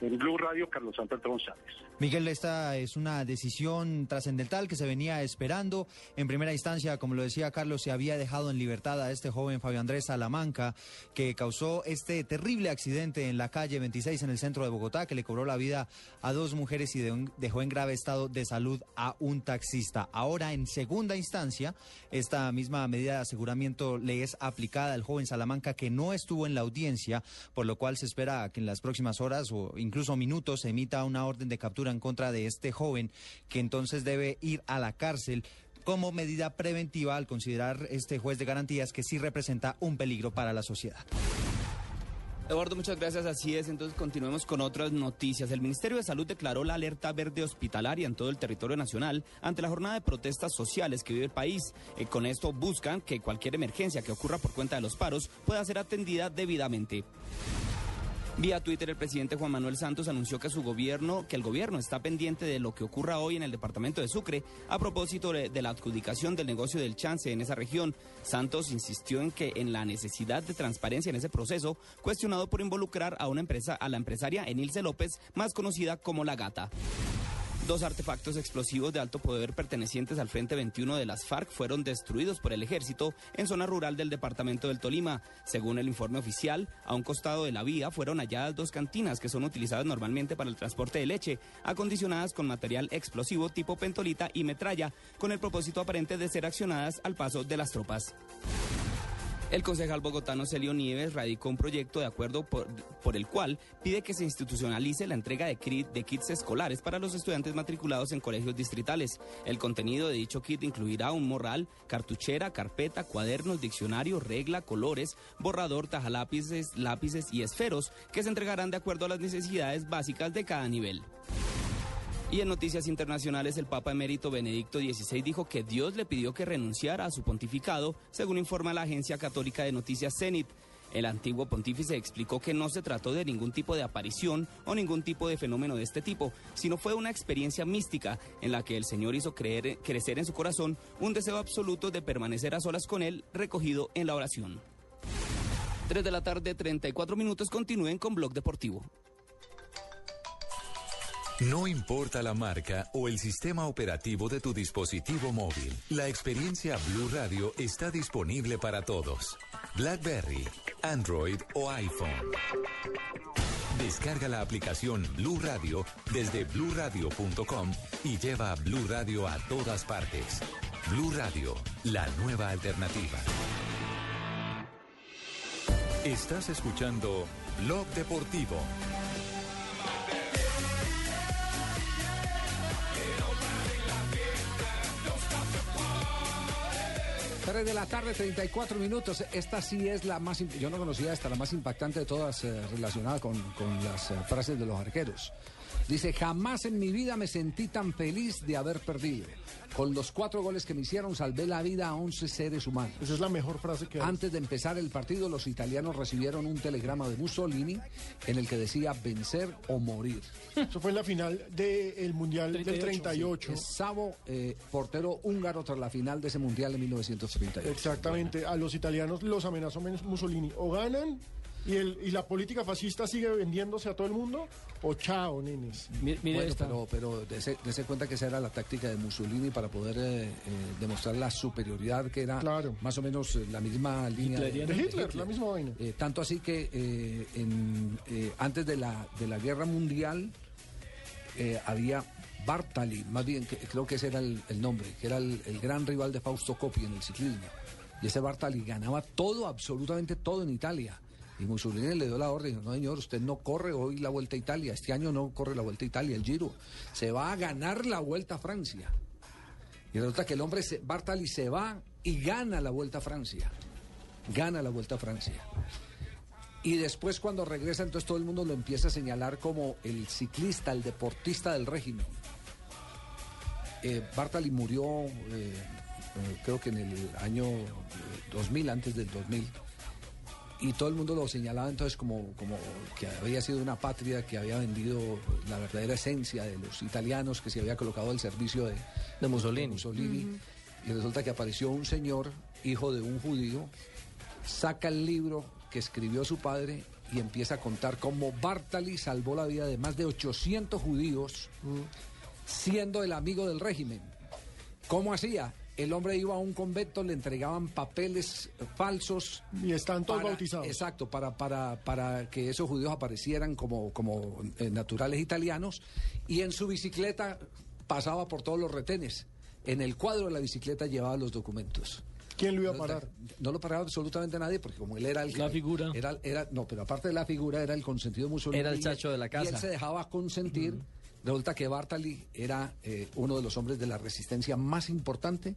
En Blue Radio, Carlos Alberto González. Miguel, esta es una decisión trascendental que se venía esperando. En primera instancia, como lo decía Carlos, se había dejado en libertad a este joven Fabio Andrés Salamanca, que causó este terrible accidente en la calle 26 en el centro de Bogotá, que le cobró la vida a dos mujeres y dejó en grave estado de salud a un taxista. Ahora, en segunda instancia, esta misma medida de aseguramiento le es aplicada al joven Salamanca, que no estuvo en la audiencia, por lo cual se espera que en las próximas horas o incluso minutos se emita una orden de en contra de este joven, que entonces debe ir a la cárcel como medida preventiva al considerar este juez de garantías que sí representa un peligro para la sociedad. Eduardo, muchas gracias. Así es, entonces continuemos con otras noticias. El Ministerio de Salud declaró la alerta verde hospitalaria en todo el territorio nacional ante la jornada de protestas sociales que vive el país. Eh, con esto buscan que cualquier emergencia que ocurra por cuenta de los paros pueda ser atendida debidamente. Vía Twitter, el presidente Juan Manuel Santos anunció que su gobierno, que el gobierno está pendiente de lo que ocurra hoy en el departamento de Sucre a propósito de, la adjudicación del negocio del chance en esa región. Santos insistió en que en la necesidad de transparencia en ese proceso, cuestionado por involucrar a una empresa, a la empresaria Enilce López, más conocida como La Gata. Dos artefactos explosivos de alto poder pertenecientes al Frente 21 de las FARC fueron destruidos por el ejército en zona rural del departamento del Tolima. Según el informe oficial, a un costado de la vía fueron halladas dos cantinas que son utilizadas normalmente para el transporte de leche, acondicionadas con material explosivo tipo pentolita y metralla, con el propósito aparente de ser accionadas al paso de las tropas. El concejal bogotano Celio Nieves radicó un proyecto de acuerdo por, el cual pide que se institucionalice la entrega de kits escolares para los estudiantes matriculados en colegios distritales. El contenido de dicho kit incluirá un morral, cartuchera, carpeta, cuadernos, diccionario, regla, colores, borrador, tajalápices, lápices y esferos que se entregarán de acuerdo a las necesidades básicas de cada nivel. Y en noticias internacionales, el Papa emérito Benedicto XVI dijo que Dios le pidió que renunciara a su pontificado, según informa la agencia católica de noticias Zenit. El antiguo pontífice explicó que no se trató de ningún tipo de aparición o ningún tipo de fenómeno de este tipo, sino fue una experiencia mística en la que el Señor hizo creer, crecer en su corazón un deseo absoluto de permanecer a solas con Él, recogido en la oración. 3 de la tarde, 34 minutos, continúen con Blog Deportivo. No importa la marca o el sistema operativo de tu dispositivo móvil, la experiencia Blue Radio está disponible para todos. BlackBerry, Android o iPhone. Descarga la aplicación Blue Radio desde bluradio.com y lleva Blue Radio a todas partes. Blue Radio, la nueva alternativa. Estás escuchando Blog Deportivo. 3 de la tarde, 34 minutos. Esta sí es la más. Yo no conocía esta, la más impactante de todas, eh, relacionada con, con las eh, frases de los arqueros. Dice: Jamás en mi vida me sentí tan feliz de haber perdido. Con los cuatro goles que me hicieron, salvé la vida a 11 seres humanos. Esa es la mejor frase que hay. Antes de empezar el partido, los italianos recibieron un telegrama de Mussolini en el que decía vencer o morir. Eso fue en la final del Mundial del 38. Es Savo, eh, portero húngaro tras la final de ese Mundial en 1938. Exactamente, a los italianos los amenazó Mussolini. O ganan y, el, y la política fascista sigue vendiéndose a todo el mundo, o chao, nenes. Bueno, pero, pero dese, dese cuenta que esa era la táctica de Mussolini para poder eh, eh, demostrar la superioridad que era más o menos eh, la misma línea De Hitler, la misma vaina. Eh, tanto así que eh, en, eh, antes de la, de la guerra mundial eh, había Bartali, más bien, que, creo que ese era el, el nombre, que era el, el gran rival de Fausto Coppi en el ciclismo. Y ese Bartali ganaba todo, absolutamente todo en Italia. Y Mussolini le dio la orden, no señor, usted no corre hoy la Vuelta a Italia, este año no corre la Vuelta a Italia, el Giro. Se va a ganar la Vuelta a Francia. Y resulta que el hombre, Bartali, se va y gana la Vuelta a Francia. Gana la Vuelta a Francia. Y después cuando regresa, entonces todo el mundo lo empieza a señalar como el ciclista, el deportista del régimen. Eh, Bartali murió, eh, eh, creo que en el año eh, 2000, antes del 2000. Y todo el mundo lo señalaba entonces como, como que había sido una patria que había vendido la verdadera esencia de los italianos, que se había colocado al servicio de, De Mussolini. Mussolini. Y resulta que apareció un señor, hijo de un judío, saca el libro que escribió su padre y empieza a contar cómo Bartali salvó la vida de más de 800 judíos siendo el amigo del régimen. ¿Cómo hacía? El hombre iba a un convento, le entregaban papeles falsos. Y están todos para- bautizados. Exacto, para, para, para que esos judíos aparecieran como, como eh, naturales italianos. Y en su bicicleta pasaba por todos los retenes. En el cuadro de la bicicleta llevaba los documentos. ¿Quién lo iba a parar? No lo paraba absolutamente nadie, porque como él era el La figura. Era, era, no, pero aparte de la figura, era el consentido Mussolini. Era el chacho de la Y casa. él se dejaba consentir. Resulta que Bartali era eh, uno de los hombres de la resistencia más importante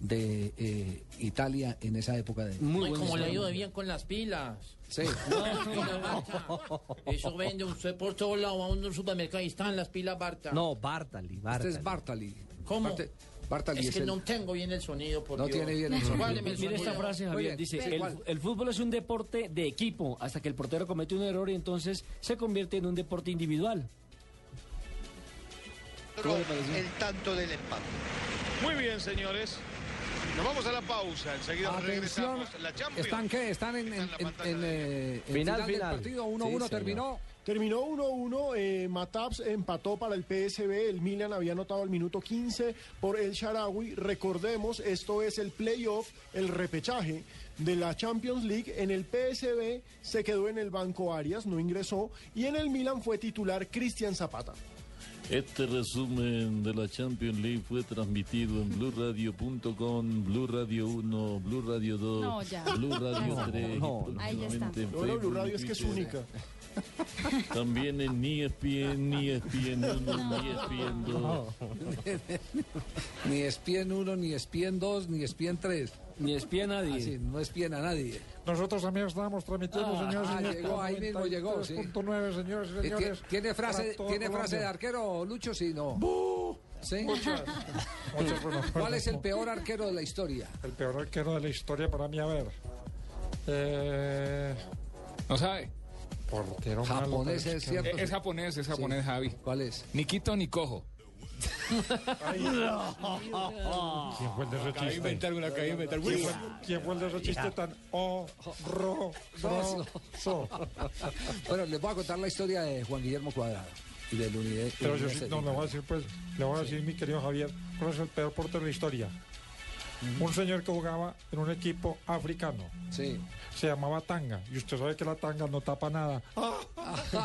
de eh, Italia en esa época de. Muy como le ha ido bien con las pilas. Sí. Eso vende usted por todo lado a un supermercado y están las pilas Barta. No, Bartali, Bartali. Este es Bartali. ¿Cómo? Parte- Bartali es es que el- no tengo bien el sonido, por No Dios. tiene bien el sonido. Mire esta frase, Javier. Dice, el fútbol es un deporte de equipo hasta que el portero comete un error y entonces se convierte en un deporte individual. El tanto del empate. Muy bien, señores. Nos vamos a la pausa. Enseguida Atención, regresamos. La Champions. ¿están qué? ¿Están en, en, en- en, eh, en Final, del final. partido? Sí, 1-1 señor. terminó. Terminó 1-1, eh, Mataps empató para el PSB, el Milan había anotado al minuto 15 por el Sharawi. Recordemos, esto es el playoff, el repechaje de la Champions League. En el PSB se quedó en el banco Arias, no ingresó, y en el Milan fue titular Cristian Zapata. Este resumen de la Champions League fue transmitido en blurradio.com, Blue Radio 1, Blue Radio 2, No, ya. Blue Radio No, 3 no, y Ahí está. en Ahora Blue Facebook Radio es que es única. También en E ESPN, ni ESPN 1, ni ESPN 2. ni espien 1, ni espien 2, ni espien 3. Ni espía a nadie. no espien a nadie. Nosotros también estamos transmitiendo, Ah, señores y ah, señores. llegó, ahí mismo llegó, sí. 93.9, señores y Eh, señores. ¿tie- ¿Tiene frase, ¿tiene frase de arquero, Lucho? Sí, no. ¿Sí? Muchas. Muchas, ¿Cuál es el peor arquero de la historia? El peor arquero de la historia para mí, a ver. Eh, No sabe. portero Japonés, es cierto. Es, es japonés, es japonés, Javi. ¿Cuál es? Nikito Nikojo. ¿Quién fue el de ese Acabé de chiste? inventar una, acabé de inventar ¿Quién fue, quién fue el de ese chiste tan horroroso? Bueno, les voy a contar la historia de Juan Guillermo Cuadrado y del Unidad. Pero yo sí, no, le voy a decir, pues, le voy a decir, mi querido Javier, ¿cuál es el peor portero de la historia? Un señor que jugaba en un equipo africano. Sí. Se llamaba Tanga. Y usted sabe que la tanga no tapa nada. ¡Ah!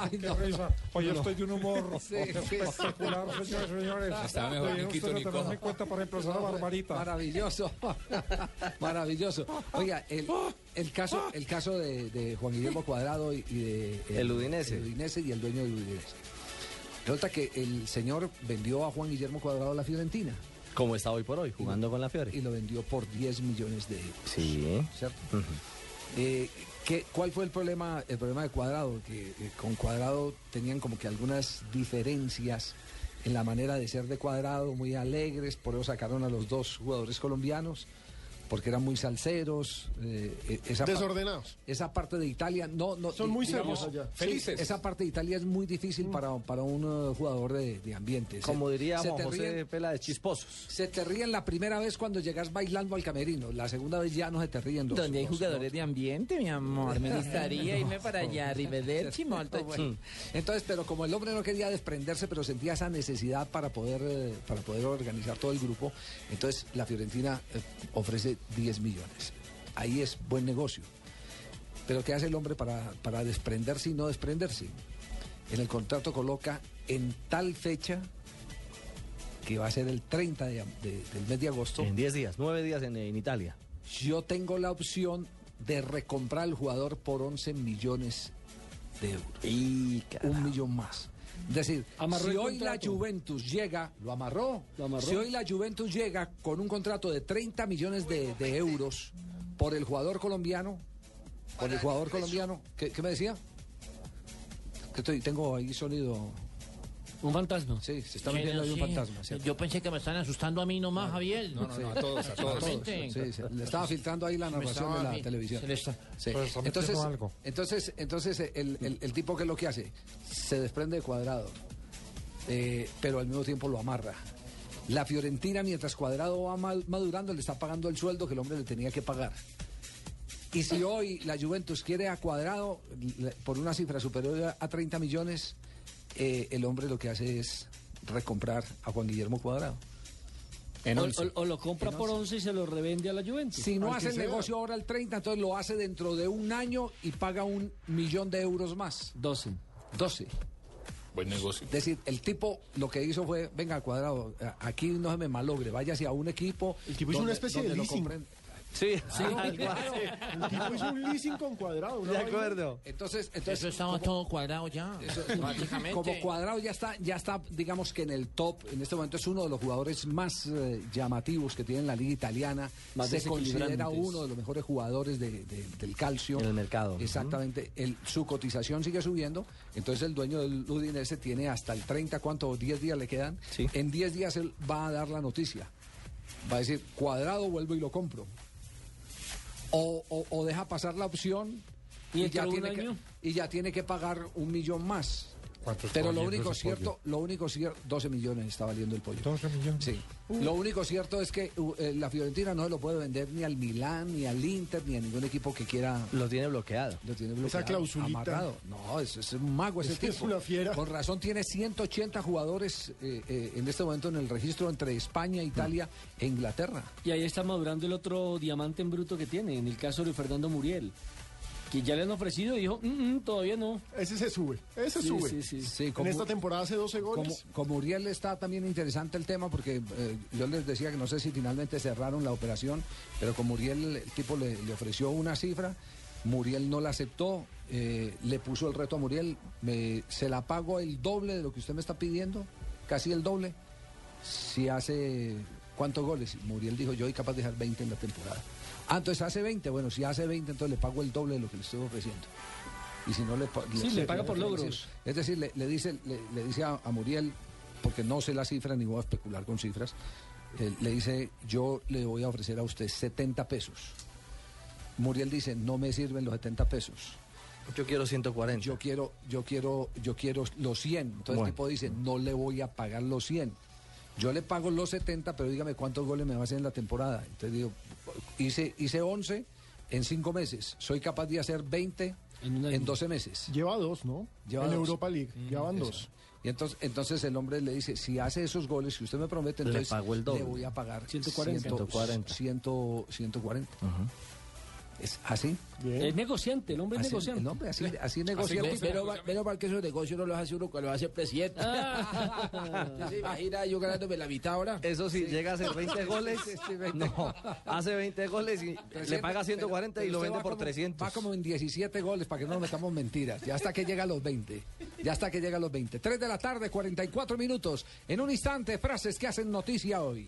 Ay, ¡Qué no. risa! Hoy No. estoy de un humor Sí, espectacular, señores y señores. Estaba mejor ustedes tenerme en cuenta para emplazar a Barbarita. Maravilloso. Maravilloso. Oiga, el, el caso, el caso de, de Juan Guillermo Cuadrado y, y de El Udinese. el Udinese y el dueño del Udinese. Resulta que el señor vendió a Juan Guillermo Cuadrado a la Fiorentina Como está hoy por hoy, jugando con la Fiore. y lo vendió por 10 millones de euros. Sí. ¿cierto? Eh, ¿qué- ¿Cuál fue el problema, el problema de Cuadrado? Que eh, con Cuadrado tenían como que algunas diferencias en la manera de ser de Cuadrado, muy alegres, por eso sacaron a los dos jugadores colombianos, porque eran muy salseros. eh, eh, esa Desordenados. esa parte de Italia no, no Son muy digamos, serios allá. sí, Felices. esa parte de Italia es muy difícil para, para un eh, jugador de, de ambiente. Se- Como diría se Juan te José ríen- Pela de Chisposos. se te ríen la primera vez cuando llegas bailando al camerino, la segunda vez ya no se te ríen. los- Donde hay los- jugadores de ambiente, mi amor. Me gustaría irme para allá. Arrivederci, molto Bueno, Entonces, pero como el hombre no quería desprenderse, pero sentía esa necesidad para poder, eh, para poder organizar todo el grupo, entonces la Fiorentina eh, ofrece 10 millones. Ahí es buen negocio. Pero ¿qué hace el hombre para, para desprenderse y no desprenderse? En el contrato coloca en tal fecha que va a ser el 30 de- de- del mes de agosto. En 10 días, 9 días en, en Italia. Yo tengo la opción de recomprar al jugador por 11 millones de euros. Y un millón más. Es decir, Amarró si hoy la. Juventus llega, lo amarró. Lo amarró. Si hoy la Juventus llega con un contrato de 30 millones de, de euros por el jugador colombiano, por el jugador colombiano, ¿qué, qué me decía? Que estoy, tengo ahí sonido. Un fantasma. Sí, se está metiendo ahí un fantasma. ¿cierto? Yo pensé que me estaban asustando a mí nomás, Javier. No, no, no, a todos, a todos. Sí, sí, le estaba filtrando ahí la narración de la vi- televisión. se le está- Sí. Está Entonces, algo. entonces, entonces el, el- el tipo que es lo que hace, se desprende de cuadrado, eh, pero al mismo tiempo lo amarra. La Fiorentina, mientras Cuadrado va mal- madurando, le está pagando el sueldo que el hombre le tenía que pagar. Y si hoy la Juventus quiere a Cuadrado por una cifra superior a 30 millones, eh, el hombre lo que hace es recomprar a Juan Guillermo Cuadrado. En O, 11. o- o lo compra por 11 y se lo revende a la Juventus. Si no Al hace el negocio ahora el 30, entonces lo hace dentro de un año y paga un millón de euros más. 12. 12. Buen negocio. Es decir, el tipo lo que hizo fue, venga, cuadrado, aquí no se me malogre, váyase a un equipo. El tipo hizo una especie de leasing. compren. Sí, Sí, algo así. El tipo hizo un leasing con cuadrado. una De acuerdo. Entonces, entonces Eso estaba como- todo cuadrado ya. eso- Prácticamente. como cuadrado ya está, ya está, digamos que en el top, en este momento es uno de los jugadores más eh, llamativos que tiene la liga italiana. Más Se considera uno de los mejores jugadores de- de- del calcio. En el mercado. Exactamente. El- su cotización sigue subiendo. Entonces el dueño del Udinese tiene hasta el 30, ¿cuánto? 10 días le quedan. En 10 días él va a dar la noticia. Va a decir, cuadrado, vuelvo y lo compro. O, o- o deja pasar la opción ¿Y y, ya tiene que, y ya tiene que pagar un millón más. ¿Cuánto está Pero lo único cierto, pollo? lo único cierto, 12 millones está valiendo el pollo. 12 millones. Sí. Lo único cierto es que uh, eh, la Fiorentina no se lo puede vender ni al Milán, ni al Inter, ni a ningún equipo que quiera. Lo tiene bloqueado. Lo tiene bloqueado, clausulita. amarrado. No, es, es un mago ese Es tipo. una fiera. Con razón tiene 180 jugadores eh, eh, en este momento en el registro entre España, Italia e Inglaterra. Y ahí está madurando el otro diamante en bruto que tiene, en el caso de Fernando Muriel. Que ya le han ofrecido y dijo, "Mm, mm, todavía no. Ese se sube. Ese Sí, sube. sí, sí. Sí, En esta temporada hace 12 Como, goles. como Uriel está también interesante el tema porque eh, yo les decía que no sé si finalmente cerraron la operación, pero como Uriel el tipo le, le ofreció una cifra, Muriel no la aceptó, eh, le puso el reto a Muriel, me- se la pago el doble de lo que usted me está pidiendo, casi el doble, si hace cuántos goles. Muriel dijo, yo soy capaz de dejar 20 en la temporada. Ah, entonces hace 20, bueno, si hace 20, entonces le pago el doble de lo que le estoy ofreciendo. Y si no le, Sí, le paga por es logros. decir, Es decir, le, le dice, le, le dice a, a Muriel, porque no sé la cifra ni voy a especular con cifras, eh, le dice, yo le voy a ofrecer a usted 70 pesos. Muriel dice, no me sirven los 70 pesos. Yo quiero 140. Yo quiero, yo quiero, yo quiero los 100. Entonces Bueno. el tipo dice, no le voy a pagar los 100. Yo le pago los 70, pero dígame cuántos goles me va a hacer en la temporada. Entonces digo, hice, hice 11 en 5 meses. Soy capaz de hacer 20 en, 12 meses. Lleva dos, ¿no? Lleva en dos. Europa League. Llevan Eso. dos. Y entonces, entonces el hombre le dice, si hace esos goles que usted me promete, Le entonces pago el doble. le voy a pagar 140. 140. 100, 140. Es así. Es negociante, el hombre es Así- negociante. el hombre así, así negocia. Pero, pero, pero para que esos negocios no los hace uno cuando lo hace presidente. ¿Ya se imagina yo ganándome la mitad ahora? Eso sí, llega a hacer 20 goles. No, hace 20 goles y le paga 140 y lo vende por como- 300. Va como en 17 goles para que no nos metamos mentiras. Ya hasta que llega a los 20. Ya hasta que llega a los 20. 3 de la tarde, 44 minutos. En un instante, frases que hacen noticia hoy.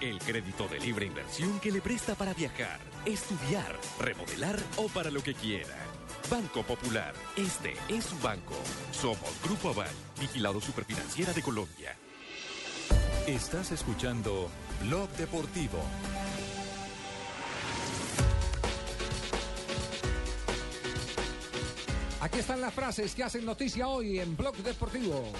El crédito de libre inversión que le presta para viajar, estudiar, remodelar o para lo que quiera. Banco Popular, este es su banco. Somos Grupo Aval, vigilado superfinanciera de Colombia. Estás escuchando Blog Deportivo. Aquí están las frases que hacen noticia hoy en Blog Deportivo.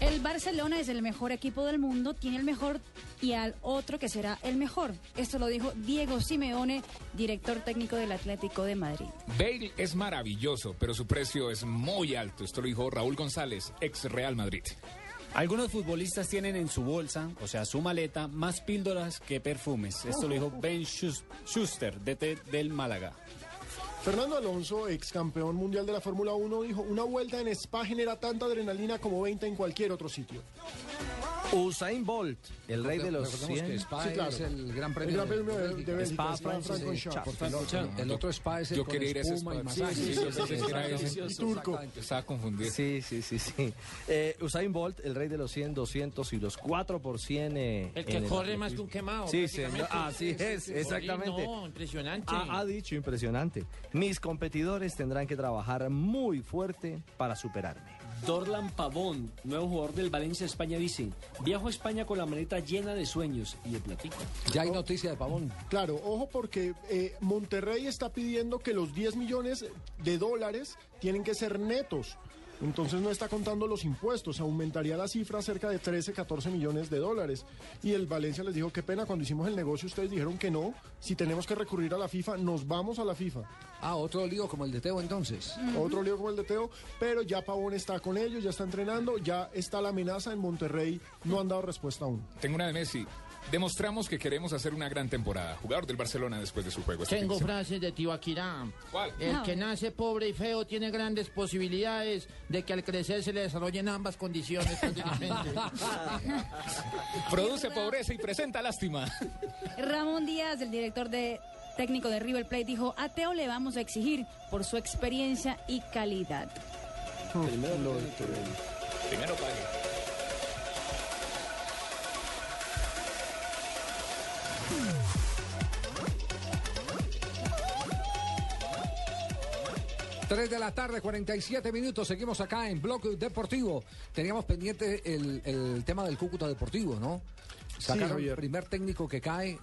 El Barcelona es el mejor equipo del mundo, tiene el mejor y al otro que será el mejor. Esto lo dijo Diego Simeone, director técnico del Atlético de Madrid. Bale es maravilloso, pero su precio es muy alto. Esto lo dijo Raúl González, ex Real Madrid. Algunos futbolistas tienen en su bolsa, o sea, su maleta, más píldoras que perfumes. Esto lo dijo Ben Schus- Schuster, DT del Málaga. Fernando Alonso, ex campeón mundial de la Fórmula 1, dijo, una vuelta en Spa genera tanta adrenalina como 20 en cualquier otro sitio. Usain Bolt, el rey de los Recordemos 100. que Spa Sí, claro. es el gran premio, El Gran Premio de- Bélgica. de Bélgica, Spa, Spa Francis, Francorchamps. por favor. El otro Spa es el Yo con quería ir a ese y spa. masaje. Sí, sí, ese. Delicioso. Turco. Estaba confundido. Sí, sí, sí, sí. Eh, Usain Bolt, el rey de los 100, 200 y los 4 por 100. eh, El que en corre más que un quemado. Sí. Así Sí, sí, es, sí. exactamente. No, impresionante. Ha, ha dicho impresionante. Mis competidores tendrán que trabajar muy fuerte para superarme. Dorlan Pavón, nuevo jugador del Valencia España, dice: Viajo a España con la maleta llena de sueños y de platica. Ya hay noticia de Pavón. Claro, ojo porque eh, Monterrey está pidiendo que los 10 millones de dólares tienen que ser netos. Entonces no está contando los impuestos, aumentaría la cifra cerca de 13, 14 millones de dólares. Y el Valencia les dijo, qué pena, cuando hicimos el negocio ustedes dijeron que no, si tenemos que recurrir a la FIFA, nos vamos a la FIFA. Ah, otro lío como el de Teo entonces. Otro lío como el de Teo, pero ya Pavón está con ellos, ya está entrenando, ya está la amenaza en Monterrey, no han dado respuesta aún. Tengo una de Messi. Demostramos que queremos hacer una gran temporada. Jugador del Barcelona después de su juego. este Tengo frases de Tibaquirá. ¿Cuál? El No. que nace pobre y feo tiene grandes posibilidades de que al crecer se le desarrollen ambas condiciones. prácticamente. Produce pobreza y presenta lástima. Ramón Díaz, el director de técnico de River Plate, dijo, a Teo le vamos a exigir por su experiencia y calidad. Primero pague. Tres de la tarde, 47 minutos. Seguimos acá en Bloque Deportivo. Teníamos pendiente el, el tema del Cúcuta Deportivo, ¿no? Sacaron el primer técnico que cae.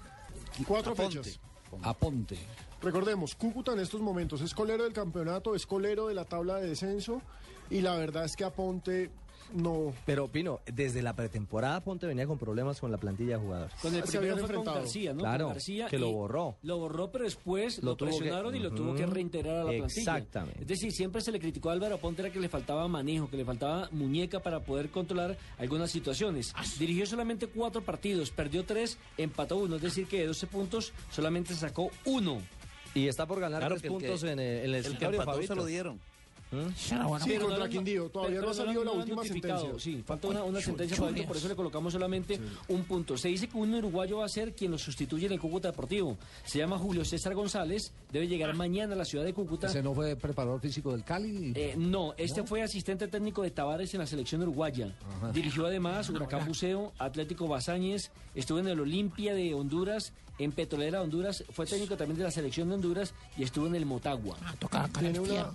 Cuatro Aponte. fechas. Aponte. Recordemos, Cúcuta en estos momentos es colero del campeonato, es colero de la tabla de descenso y la verdad es que Aponte no... Pero, Pino, desde la pretemporada Ponte venía con problemas con la plantilla de jugadores. Con el Se primero fue con enfrentado. García, ¿no? Claro, Con García que lo borró. Lo borró, pero después Lo lo, tuvo que- presionaron y lo tuvo que reintegrar a la plantilla. Exactamente. Es decir, siempre se le criticó a Álvaro Ponte era que le faltaba manejo, que le faltaba muñeca para poder controlar algunas situaciones. Dirigió solamente cuatro partidos, perdió tres, empató uno. Es decir, que de 12 puntos solamente sacó uno. Y está por ganar Claro tres puntos que- en el, en el el que empató se lo dieron. ¿Mm? Sí, contra Quindío, todavía no ha salido la última sentencia. Sí, falta una, una sentencia, Fabito, por eso le colocamos solamente un punto. Se dice que un uruguayo va a ser quien lo sustituye en el Cúcuta Deportivo. Se llama Julio César González, debe llegar mañana a la ciudad de Cúcuta. ¿Ese no fue preparador físico del Cali? Eh, no, este fue asistente técnico de Tavares en la selección uruguaya. Ajá. Dirigió además Huracán Buceo, Atlético Bazáñez, estuvo en el Olimpia de Honduras, en Petrolera Honduras, fue técnico también de la selección de Honduras y estuvo en el Motagua. Tiene una-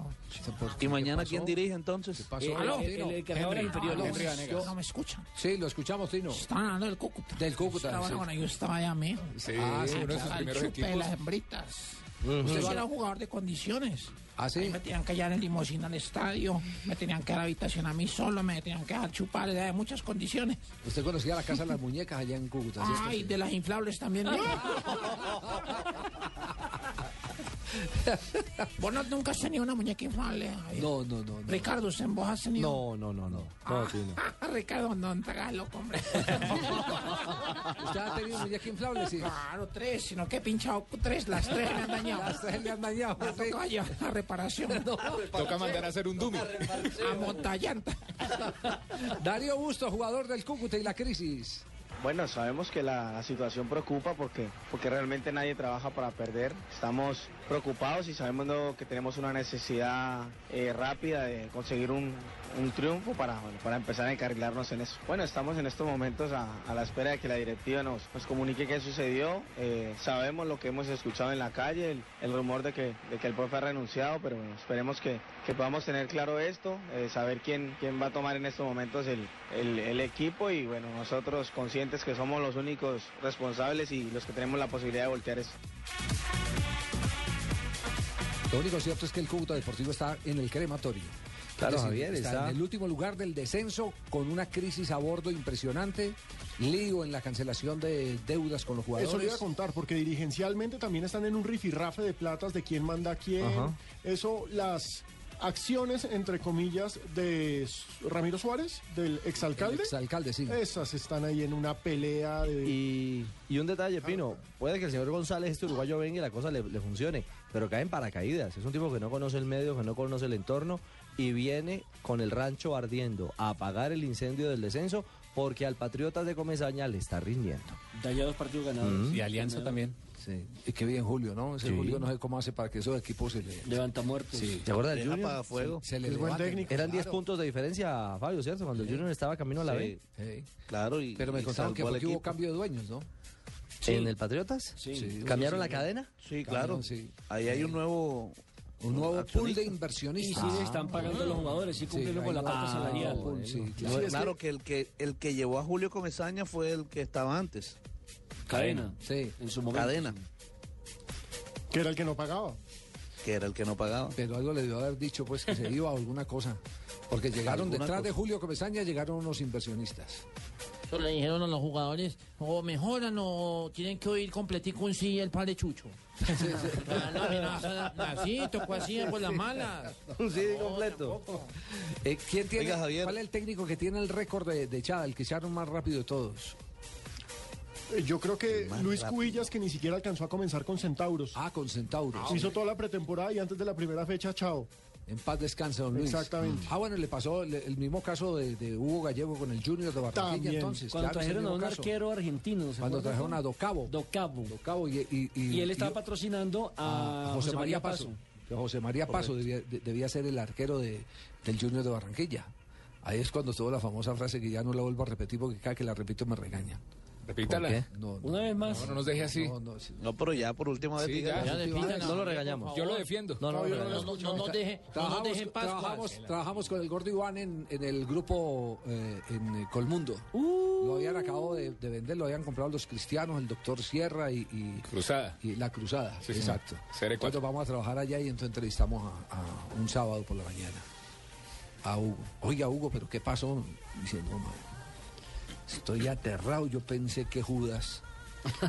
¿Y mañana quién dirige entonces? Eh, ¿Aló? el, el, el inferiores. Henry Vanegas. No me escuchan. Sí, lo escuchamos, Tino. Están hablando del Cúcuta. Del Cúcuta, Ah, bueno, sí. bueno, yo estaba allá, mijo. Sí, Ah, sí, uno de sus Al primeros chupe de equipos. las hembritas. ¿Usted era un jugador de condiciones. ¿Ah, sí? Me tenían que llevar en limosina al estadio, me tenían que dar habitación a mí solo, me tenían que dar chupar, de muchas condiciones. Usted conocía la casa de las muñecas allá en Cúcuta. ¿sí es Ay, de las inflables también. Vos no, nunca has tenido una muñeca inflable. Javier? No, no, no. no. Ricardo, ¿usted vos has tenido? No, no, no, no. No, Pino. Ricardo, no te hagas loco, hombre. ¿Usted ha tenido muñeca inflable? Sí. Claro, tres, sino que he pinchado tres, las tres me han dañado. Las tres le han dañado. Sí. tocado llevar a reparación. Toca mandar a hacer un dummy. A montallanta. Darío Busto, jugador del Cúcuta y la crisis. Bueno, sabemos que la, situación preocupa porque, porque realmente nadie trabaja para perder. Estamos preocupados y sabemos que tenemos una necesidad eh, rápida de conseguir un, un triunfo para, bueno, para empezar a encarrilarnos en eso. Bueno, estamos en estos momentos a, a la espera de que la directiva nos, nos comunique qué sucedió. Eh, sabemos lo que hemos escuchado en la calle, el, el rumor de que, de que el profe ha renunciado, pero bueno, esperemos que, que podamos tener claro esto, eh, saber quién, quién va a tomar en estos momentos el, el, el equipo y bueno, nosotros conscientes que somos los únicos responsables y los que tenemos la posibilidad de voltear esto. Lo único cierto es que el Cúcuta Deportivo está en el crematorio. Claro, decir, Javier, está, está- en el último lugar del descenso con una crisis a bordo impresionante, lío en la cancelación de deudas con los jugadores. Eso le iba a contar, porque dirigencialmente también están en un rifirrafe de platas de quién manda a quién. Ajá. Eso, las acciones, entre comillas, de Ramiro Suárez, del exalcalde. El exalcalde, sí. Esas están ahí en una pelea de... Y, y un detalle, Pino, puede que el señor González, este uruguayo, venga y la cosa le, le funcione, pero cae en paracaídas. Es un tipo que no conoce el medio, que no conoce el entorno y viene con el rancho ardiendo a apagar el incendio del descenso porque al Patriotas de Comesaña le está rindiendo. Da ya dos partidos ganados. Mm. Y Alianza también. Sí. Y qué bien Julio, ¿no? Ese Sí. Julio no sé cómo hace para que esos equipos se le... Levanta muertos. Sí. ¿Se acuerda del Junior? apagafuego. Se le buen técnico. Eran 10 Claro. puntos de diferencia, Fabio, ¿cierto? Cuando el Junior estaba camino a la Sí. B. Sí. Claro, y, Pero me y contaron que, salvó fue al que hubo cambio de dueños, ¿no? ¿En el Patriotas? Sí. ¿Cambiaron la cadena? Sí, claro. sí. Ahí hay un nuevo... Un nuevo pool de Y inversionistas. sí le están pagando los jugadores, sí cumplieron con la parte Ah, salarial. pool, sí, No, claro. es claro que el que el que llevó a Julio Comesaña fue el que estaba antes. Cadena. Sí. En su momento. Cadena, Que era el que no pagaba. que era el que no pagaba. Pero algo le debió haber dicho, pues, que se iba a alguna cosa. Porque llegaron detrás de. Julio Comesaña, llegaron unos inversionistas. Eso le dijeron a los jugadores, o mejoran o tienen que oír completico un sí el padre Chucho. No, o sea, así, tocó así por las malas. Un CD completo. Eh, ¿Quién tiene, Oiga, Javier. ¿Cuál es el técnico que tiene el récord de, de echada, el que echaron más rápido de todos? Eh, Yo creo que Luis rápido. Cubillas, que ni siquiera alcanzó a comenzar con Centauros. Ah, con Centauros. Hizo toda la pretemporada y antes de la primera fecha, chao. En paz descanse, don Luis. Exactamente. Ah, bueno, le pasó el, el mismo caso de, de Hugo Gallego con el Junior de Barranquilla, También. entonces. Cuando claro, trajeron a un caso. arquero argentino. ¿se Cuando trajeron a Docabo. Docabo. Docabo y, y, y- Y él estaba y- patrocinando a, a José María Paso. José María Paso debía, de- debía ser el arquero de, del Junior de Barranquilla. Ahí es cuando tuvo la famosa frase que ya no la vuelvo a repetir porque cada que la repito me regañan. Repítala. Una vez más. No, no nos deje así. no, no, sí. No, pero ya por última vez Sí, ya. Ya No lo regañamos. Yo lo defiendo. No, no, no, no no, lo no. No, no, no deje, no nos Trabajamos, Pascuas. trabajamos, trabajamos con el Gordo Iván en, en el grupo eh, en eh, Colmundo. Lo habían acabado de, de vender, lo habían comprado los cristianos, el doctor Sierra y, y- Cruzada. y la Cruzada. Sí, exacto. CR4. Entonces vamos a trabajar allá y entonces entrevistamos a, a un sábado por la mañana a Hugo. Oiga, Hugo, ¿pero qué pasó? Dice, no, estoy aterrado. Yo pensé que Judas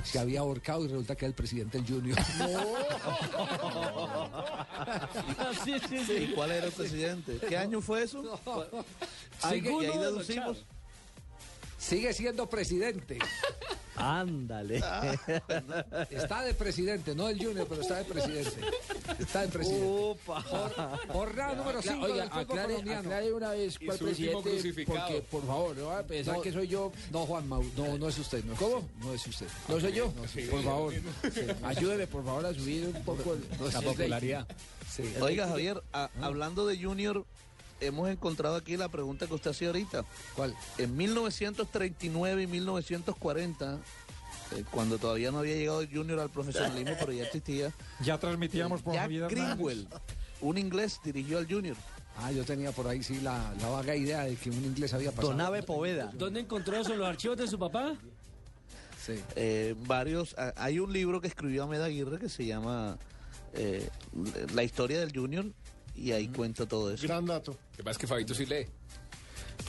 se había ahorcado y resulta que era el presidente del Junior. sí, sí, sí. ¿Y cuál era el presidente? ¿Qué año fue eso? Sigue- y ahí deducimos. Sigue siendo presidente. Ándale. Está de presidente, no del Junior, pero está de presidente. Está de presidente. Upa. Jornada número Acla- 5 Oiga, del fútbol aclare, colombiano. aclare una vez cuál presidente, porque por favor, no va a pensar No. que soy yo. No, Juan Mau, no, no es usted. No es ¿Cómo? usted, No es usted. ¿No soy yo? No, sí. Por favor, ayúdeme por favor a subir un poco el- No es la usted. popularidad. Sí. Oiga, Javier, a- hablando de Junior, hemos encontrado aquí la pregunta que usted hacía ahorita. ¿Cuál? En 1939 y 1940, eh, cuando todavía no había llegado el Junior al profesionalismo, pero ya existía, Ya transmitíamos por Jack. Greenwell, un inglés, dirigió al Junior. Ah, yo tenía por ahí sí la, la vaga idea de que un inglés había pasado. Donave Poveda. ¿Dónde encontró eso? ¿Los archivos de su papá? Sí. Eh, varios, a- hay un libro que escribió Ahmed Aguirre que se llama eh, La historia del Junior y ahí cuenta todo eso. Gran dato. Lo que pasa es que Fabito sí lee.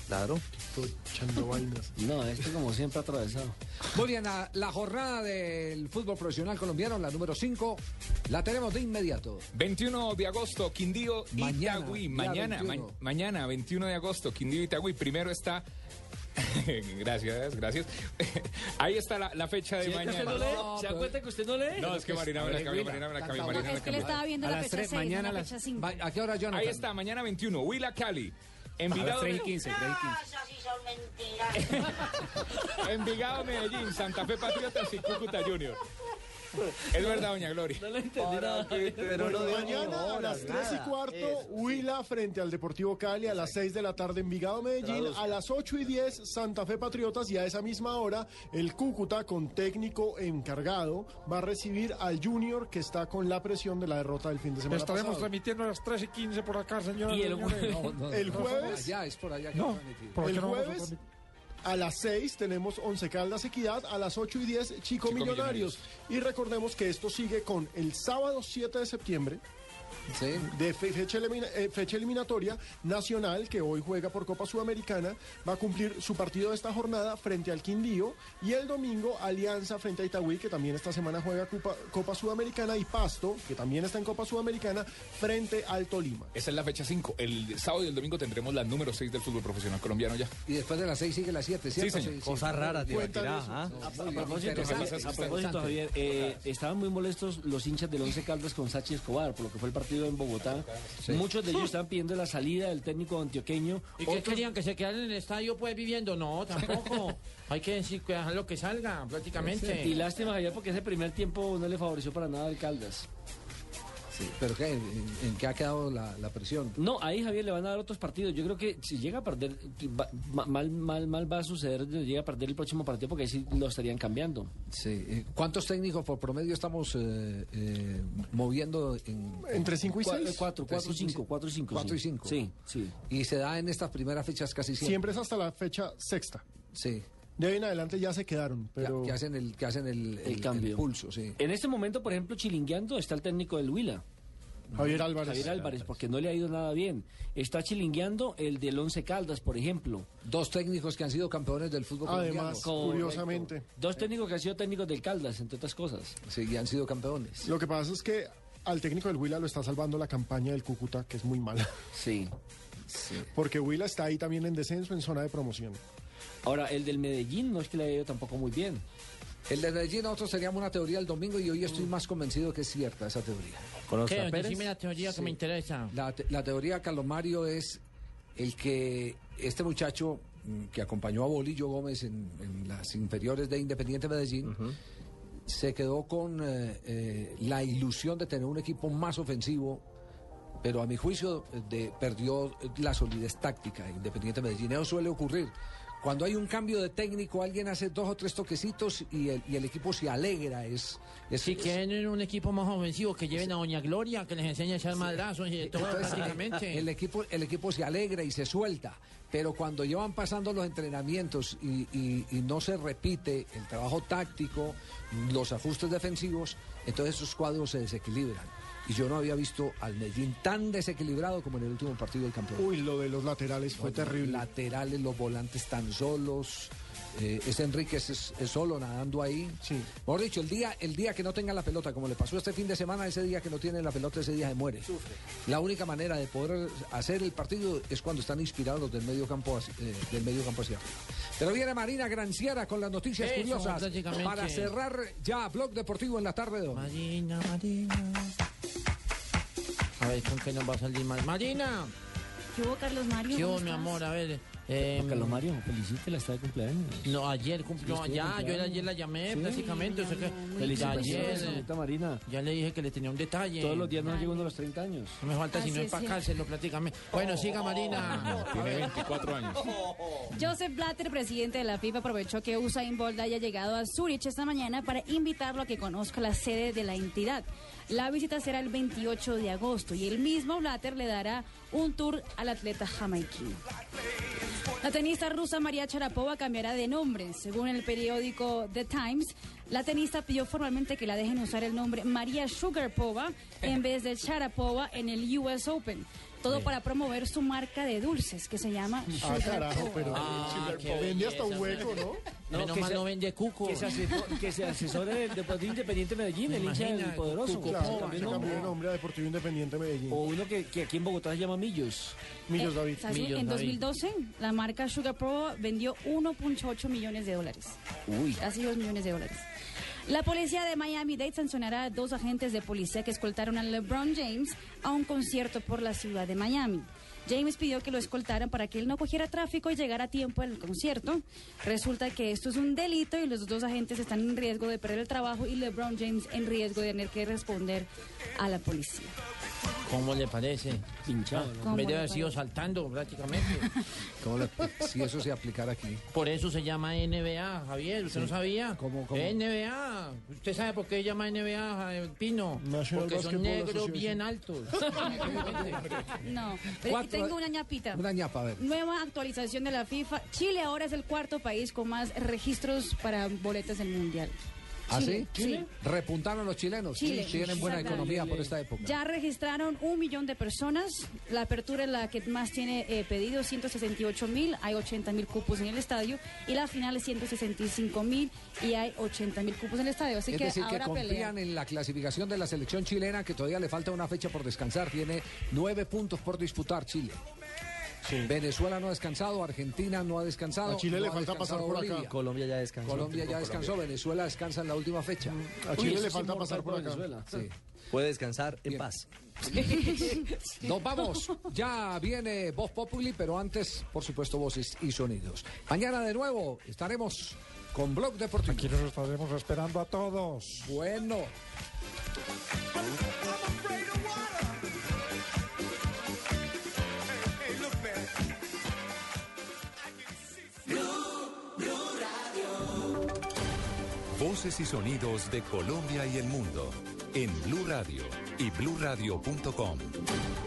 Claro. Todo echando vainas. No, este como siempre atravesado. Muy bien, la, la jornada del fútbol profesional colombiano, la número 5, la tenemos de inmediato. 21 de agosto, Quindío, Mañana, Itagüí. Mañana, 21. ma- mañana, 21 de agosto, Quindío, Itagüí. Primero está. gracias, gracias. Ahí está la, la fecha de ¿Sí, es que usted mañana. no lee? ¿Se da cuenta que usted no lee? No, es que Marina me la cambió, Marina me la cambió, No, Marina me es que le estaba viendo A la fecha tres, 6, mañana a la las- fecha 5. ¿A qué hora, Jonathan? Ahí está, mañana 21, Huila Cali. Envigado, 3 y 15, 3 y 15. Envigado, Medellín, Santa Fe Patriotas y Cúcuta Junior. Es verdad, doña Gloria. No le entendí nada. Pero no Mañana a las 3 y cuarto, Huila frente al Deportivo Cali, a las 6 de la tarde Envigado Medellín, a las 8 y 10 Santa Fe Patriotas y a esa misma hora el Cúcuta con técnico encargado va a recibir al Junior que está con la presión de la derrota del fin de semana Estaremos pasado. transmitiendo a las 3 y 15 por acá, señora. Y el jueves- No, no, El no, jueves- Ya, es por allá que No, van a emitir. ¿por qué El no jueves? A las 6 tenemos Once Caldas Equidad, a las 8 y 10 Chico, Chico Millonarios. Y recordemos que esto sigue con el sábado 7 de septiembre, de fe- fecha, elimina- eh, fecha eliminatoria nacional que hoy juega por Copa Sudamericana. Va a cumplir su partido de esta jornada frente al Quindío y el domingo Alianza frente a Itagüí que también esta semana juega Copa, Copa Sudamericana y Pasto que también está en Copa Sudamericana frente al Tolima. Esa es la fecha 5. El sábado y el domingo tendremos la número 6 del fútbol profesional colombiano ya. Y después de las 6 sigue la 7, ¿cierto? Sí, señor. Cosas raras, ¿ah? No, a propósito, Javier, eh, estaban muy molestos los hinchas del Once Caldas con Sachi Escobar por lo que fue el partido en Bogotá. Sí. Muchos de ellos estaban pidiendo la salida del técnico antioqueño. ¿Y qué Otros- querían? ¿Que se quedaran en el estadio pues viviendo? No, tampoco. Hay que decir que dejar lo que salga, prácticamente. Y lástima, Javier, porque ese primer tiempo no le favoreció para nada al Caldas. Sí, pero ¿qué? ¿En, en qué ha quedado la, la presión? No, ahí Javier le van a dar otros partidos. Yo creo que si llega a perder, va- ma- mal, mal, mal va a suceder, llega a perder el próximo partido porque ahí sí lo estarían cambiando. Sí. eh, ¿Cuántos técnicos por promedio estamos eh, eh, moviendo en, Entre cinco y Cua- seis. eh, Cuatro, Entre cuatro, cinco y cinco, seis. cuatro y cinco. Cuatro y sí. cinco. Sí, sí. Y se da en estas primeras fechas casi siempre. Siempre es hasta la fecha sexta. Sí. De ahí en adelante ya se quedaron, pero... Que hacen el, que hacen el, El cambio. pulso, sí. En este momento, por ejemplo, chilingueando está el técnico del Huila. Javier Álvarez. Javier Álvarez, porque no le ha ido nada bien. Está chilingueando el del Once Caldas, por ejemplo. Dos técnicos que han sido campeones del fútbol Además, colombiano. curiosamente. Dos técnicos que han sido técnicos del Caldas, entre otras cosas. Sí, y han sido campeones. Lo que pasa es que al técnico del Huila lo está salvando la campaña del Cúcuta, que es muy mala. Sí. Porque Huila está ahí también en descenso, en zona de promoción. Ahora, el del Medellín no es que le haya ido tampoco muy bien. El de Medellín nosotros teníamos una teoría el domingo y hoy estoy más convencido que es cierta esa teoría. ¿Con Oscar ¿Qué? Pérez? La teoría que me interesa. La, te- la teoría, Carlos Mario, es el que este muchacho mm, que acompañó a Bolillo Gómez en, en las inferiores de Independiente Medellín se quedó con eh, eh, la ilusión de tener un equipo más ofensivo, pero a mi juicio eh, de, perdió la solidez táctica Independiente Medellín. Eso suele ocurrir. Cuando hay un cambio de técnico, alguien hace dos o tres toquecitos y el, y el equipo se alegra. Es, es, Si es- quieren un equipo más ofensivo, que lleven a Doña Gloria, que les enseñe a echar madrazos y todo Entonces, prácticamente. El equipo, el equipo se alegra y se suelta, pero cuando llevan pasando los entrenamientos y, y- y no se repite el trabajo táctico, los ajustes defensivos, entonces esos cuadros se desequilibran. Y yo no había visto al Medellín tan desequilibrado como en el último partido del campeón. Uy, lo de los laterales fue terrible. Laterales, los volantes tan solos. Eh, ese Enríquez es, es solo nadando ahí. Sí. Mejor dicho, el día, el día que no tenga la pelota, como le pasó este fin de semana, ese día que no tiene la pelota, ese día se muere. La única manera de poder hacer el partido es cuando están inspirados los del medio campo, hacia- eh, del medio campo hacia arriba. Pero viene Marina Granciera con las noticias Eso, curiosas para cerrar ya Blog Deportivo en la tarde de hoy. Marina, Marina. A ver, ¿con qué nos va a salir más? Marina. ¿Qué hubo, Carlos Mario? ¿Qué hubo, ¿Cómo mi amor? A ver. Eh, Carlos Mario, felicítela, está de cumpleaños. No, ayer cumplió, Sí, ya, yo ayer la llamé Sí, prácticamente, o sea que Felicitaciones, ayer, señorita Marina. ya le dije que le tenía un detalle. Todos los días no llega uno a los 30 años. No me falta Así sino es, sí. empacárselo prácticamente. Bueno, siga Marina. Tiene 24 años. Joseph Blatter, presidente de la FIFA, aprovechó que Usain Bolt haya llegado a Zurich esta mañana para invitarlo a que conozca la sede de la entidad. La visita será el 28 de agosto y el mismo Blatter le dará un tour al atleta jamaiquino. La tenista rusa María Sharapova cambiará de nombre. Según el periódico The Times, la tenista pidió formalmente que la dejen usar el nombre María Sugarpova en vez de Sharapova en el US Open. Todo para promover su marca de dulces que se llama Ah, Sugarpova. carajo, pero Ah, vende hasta un hueco, ¿no? No, Menos que mal se- no vende cuco. Que se, asesore, que se asesore del Deportivo Independiente Medellín, el hincha del poderoso. Cuco, Claro, no, cambió de no. nombre a Deportivo Independiente Medellín. O uno que, que aquí en Bogotá se llama Millos. Millos Eh, David. ¿sabes? Millos, en David. 2012, la marca Sugar Pro vendió 1.8 millones de dólares. Uy. Casi 2 millones de dólares. La policía de Miami-Dade sancionará a dos agentes de policía que escoltaron a LeBron James a un concierto por la ciudad de Miami. James pidió que lo escoltaran para que él no cogiera tráfico y llegara a tiempo al concierto. Resulta que esto es un delito y los dos agentes están en riesgo de perder el trabajo y LeBron James en riesgo de tener que responder a la policía. ¿Cómo le parece? Pinchado. ¿Cómo Me le debe haber sido saltando prácticamente. ¿Cómo le- si eso se aplicara aquí. Por eso se llama NBA, Javier. ¿Usted no sabía? ¿Cómo, cómo? NBA. ¿Usted sabe por qué se llama NBA, eh, Pino? National Porque son negros bien altos. No, pero Cuatro- tengo una ñapita. Una ñapa, a ver. Nueva actualización de la FIFA. Chile ahora es el cuarto país con más registros para boletas del Mundial. ¿Ah, sí? Repuntaron los chilenos. Chile. Sí, tienen buena economía por esta época. Ya registraron un millón de personas. La apertura es la que más tiene eh, pedido, 168 mil. Hay 80 mil cupos en el estadio. Y la final es 165 mil y hay 80 mil cupos en el estadio. Así es que decir, que ahora confían pelean. en la clasificación de la selección chilena, que todavía le falta una fecha por descansar. Tiene nueve puntos por disputar Chile. Venezuela no ha descansado, Argentina no ha descansado. A Chile no le ha falta descansado pasar por acá. Bolivia. Colombia ya descansó. Colombia ya descansó, Venezuela descansa en la última fecha. A Chile le falta pasar por acá. Sí. Puede descansar en paz. Nos vamos. Ya viene Voz Populi, pero antes, por supuesto, voces y sonidos. Mañana de nuevo estaremos con Blog Deportivo. Aquí nos estaremos esperando a todos. Bueno. Voces y sonidos de Colombia y el mundo en Blue Radio y bluradio.com,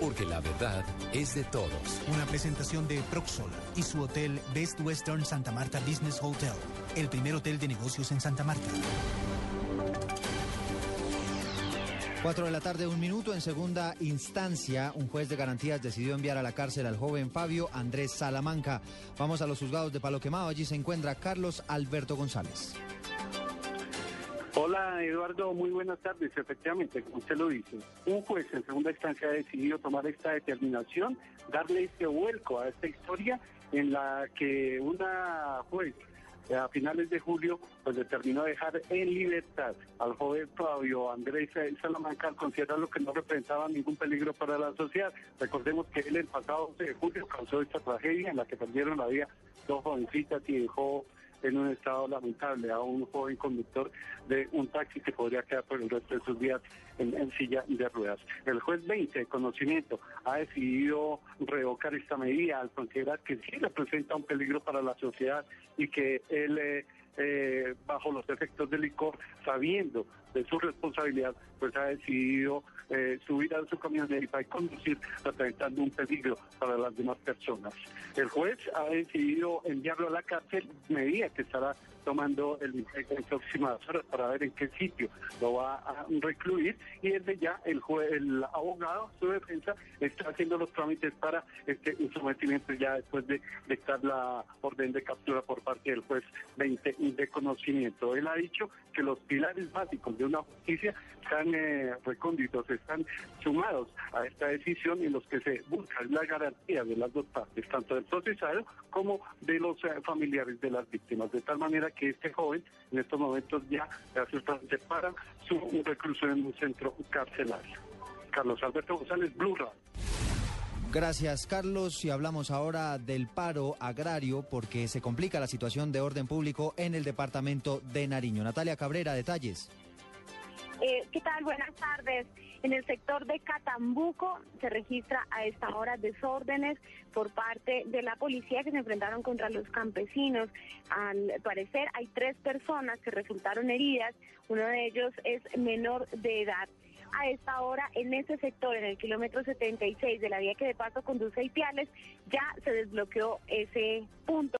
porque la verdad es de todos. Una presentación de Proxol y su hotel Best Western Santa Marta Business Hotel, el primer hotel de negocios en Santa Marta. 4 de la tarde, un minuto. En segunda instancia, un juez de garantías decidió enviar a la cárcel al joven Fabio Andrés Salamanca. Vamos a los juzgados de Palo Quemado. Allí se encuentra Carlos Alberto González. Hola Eduardo, muy buenas tardes. Efectivamente, como usted lo dice, un juez en segunda instancia ha decidido tomar esta determinación, darle este vuelco a esta historia en la que una juez eh, a finales de julio pues determinó dejar en libertad al joven Fabio Andrés Salamanca al considerarlo que no representaba ningún peligro para la sociedad. Recordemos que él el pasado 12 de julio causó esta tragedia en la que perdieron la vida dos jovencitas y dejó en un estado lamentable a un joven conductor de un taxi que podría quedar por el resto de sus días en, en silla de ruedas. El juez 20 de conocimiento ha decidido revocar esta medida al considerar que sí representa un peligro para la sociedad y que él, eh, eh, bajo los efectos del licor, sabiendo de su responsabilidad, pues ha decidido eh, subir a su camioneta y conducir representando un peligro para las demás personas. El juez ha decidido enviarlo a la cárcel, medida que estará tomando el en próximas horas para ver en qué sitio lo va a recluir y desde ya el jue- el abogado, su defensa, está haciendo los trámites para este sometimiento ya después de dictar la orden de captura por parte del juez 20 de conocimiento. Él ha dicho que los pilares básicos de una justicia están eh, recónditos, están sumados a esta decisión en los que se busca la garantía de las dos partes, tanto del procesado como de los eh, familiares de las víctimas, de tal manera que este joven en estos momentos ya se para su reclusión en un centro carcelario. Carlos Alberto González, Blue Radio. Gracias, Carlos. Y hablamos ahora del paro agrario porque se complica la situación de orden público en el departamento de Nariño. Natalia Cabrera, detalles. Eh, ¿Qué tal? Buenas tardes. En el sector de Catambuco se registra a esta hora desórdenes por parte de la policía que se enfrentaron contra los campesinos. Al parecer hay tres personas que resultaron heridas. Uno de ellos es menor de edad. A esta hora, en ese sector, en el kilómetro 76 de la vía que de paso conduce a Ipiales, ya se desbloqueó ese punto.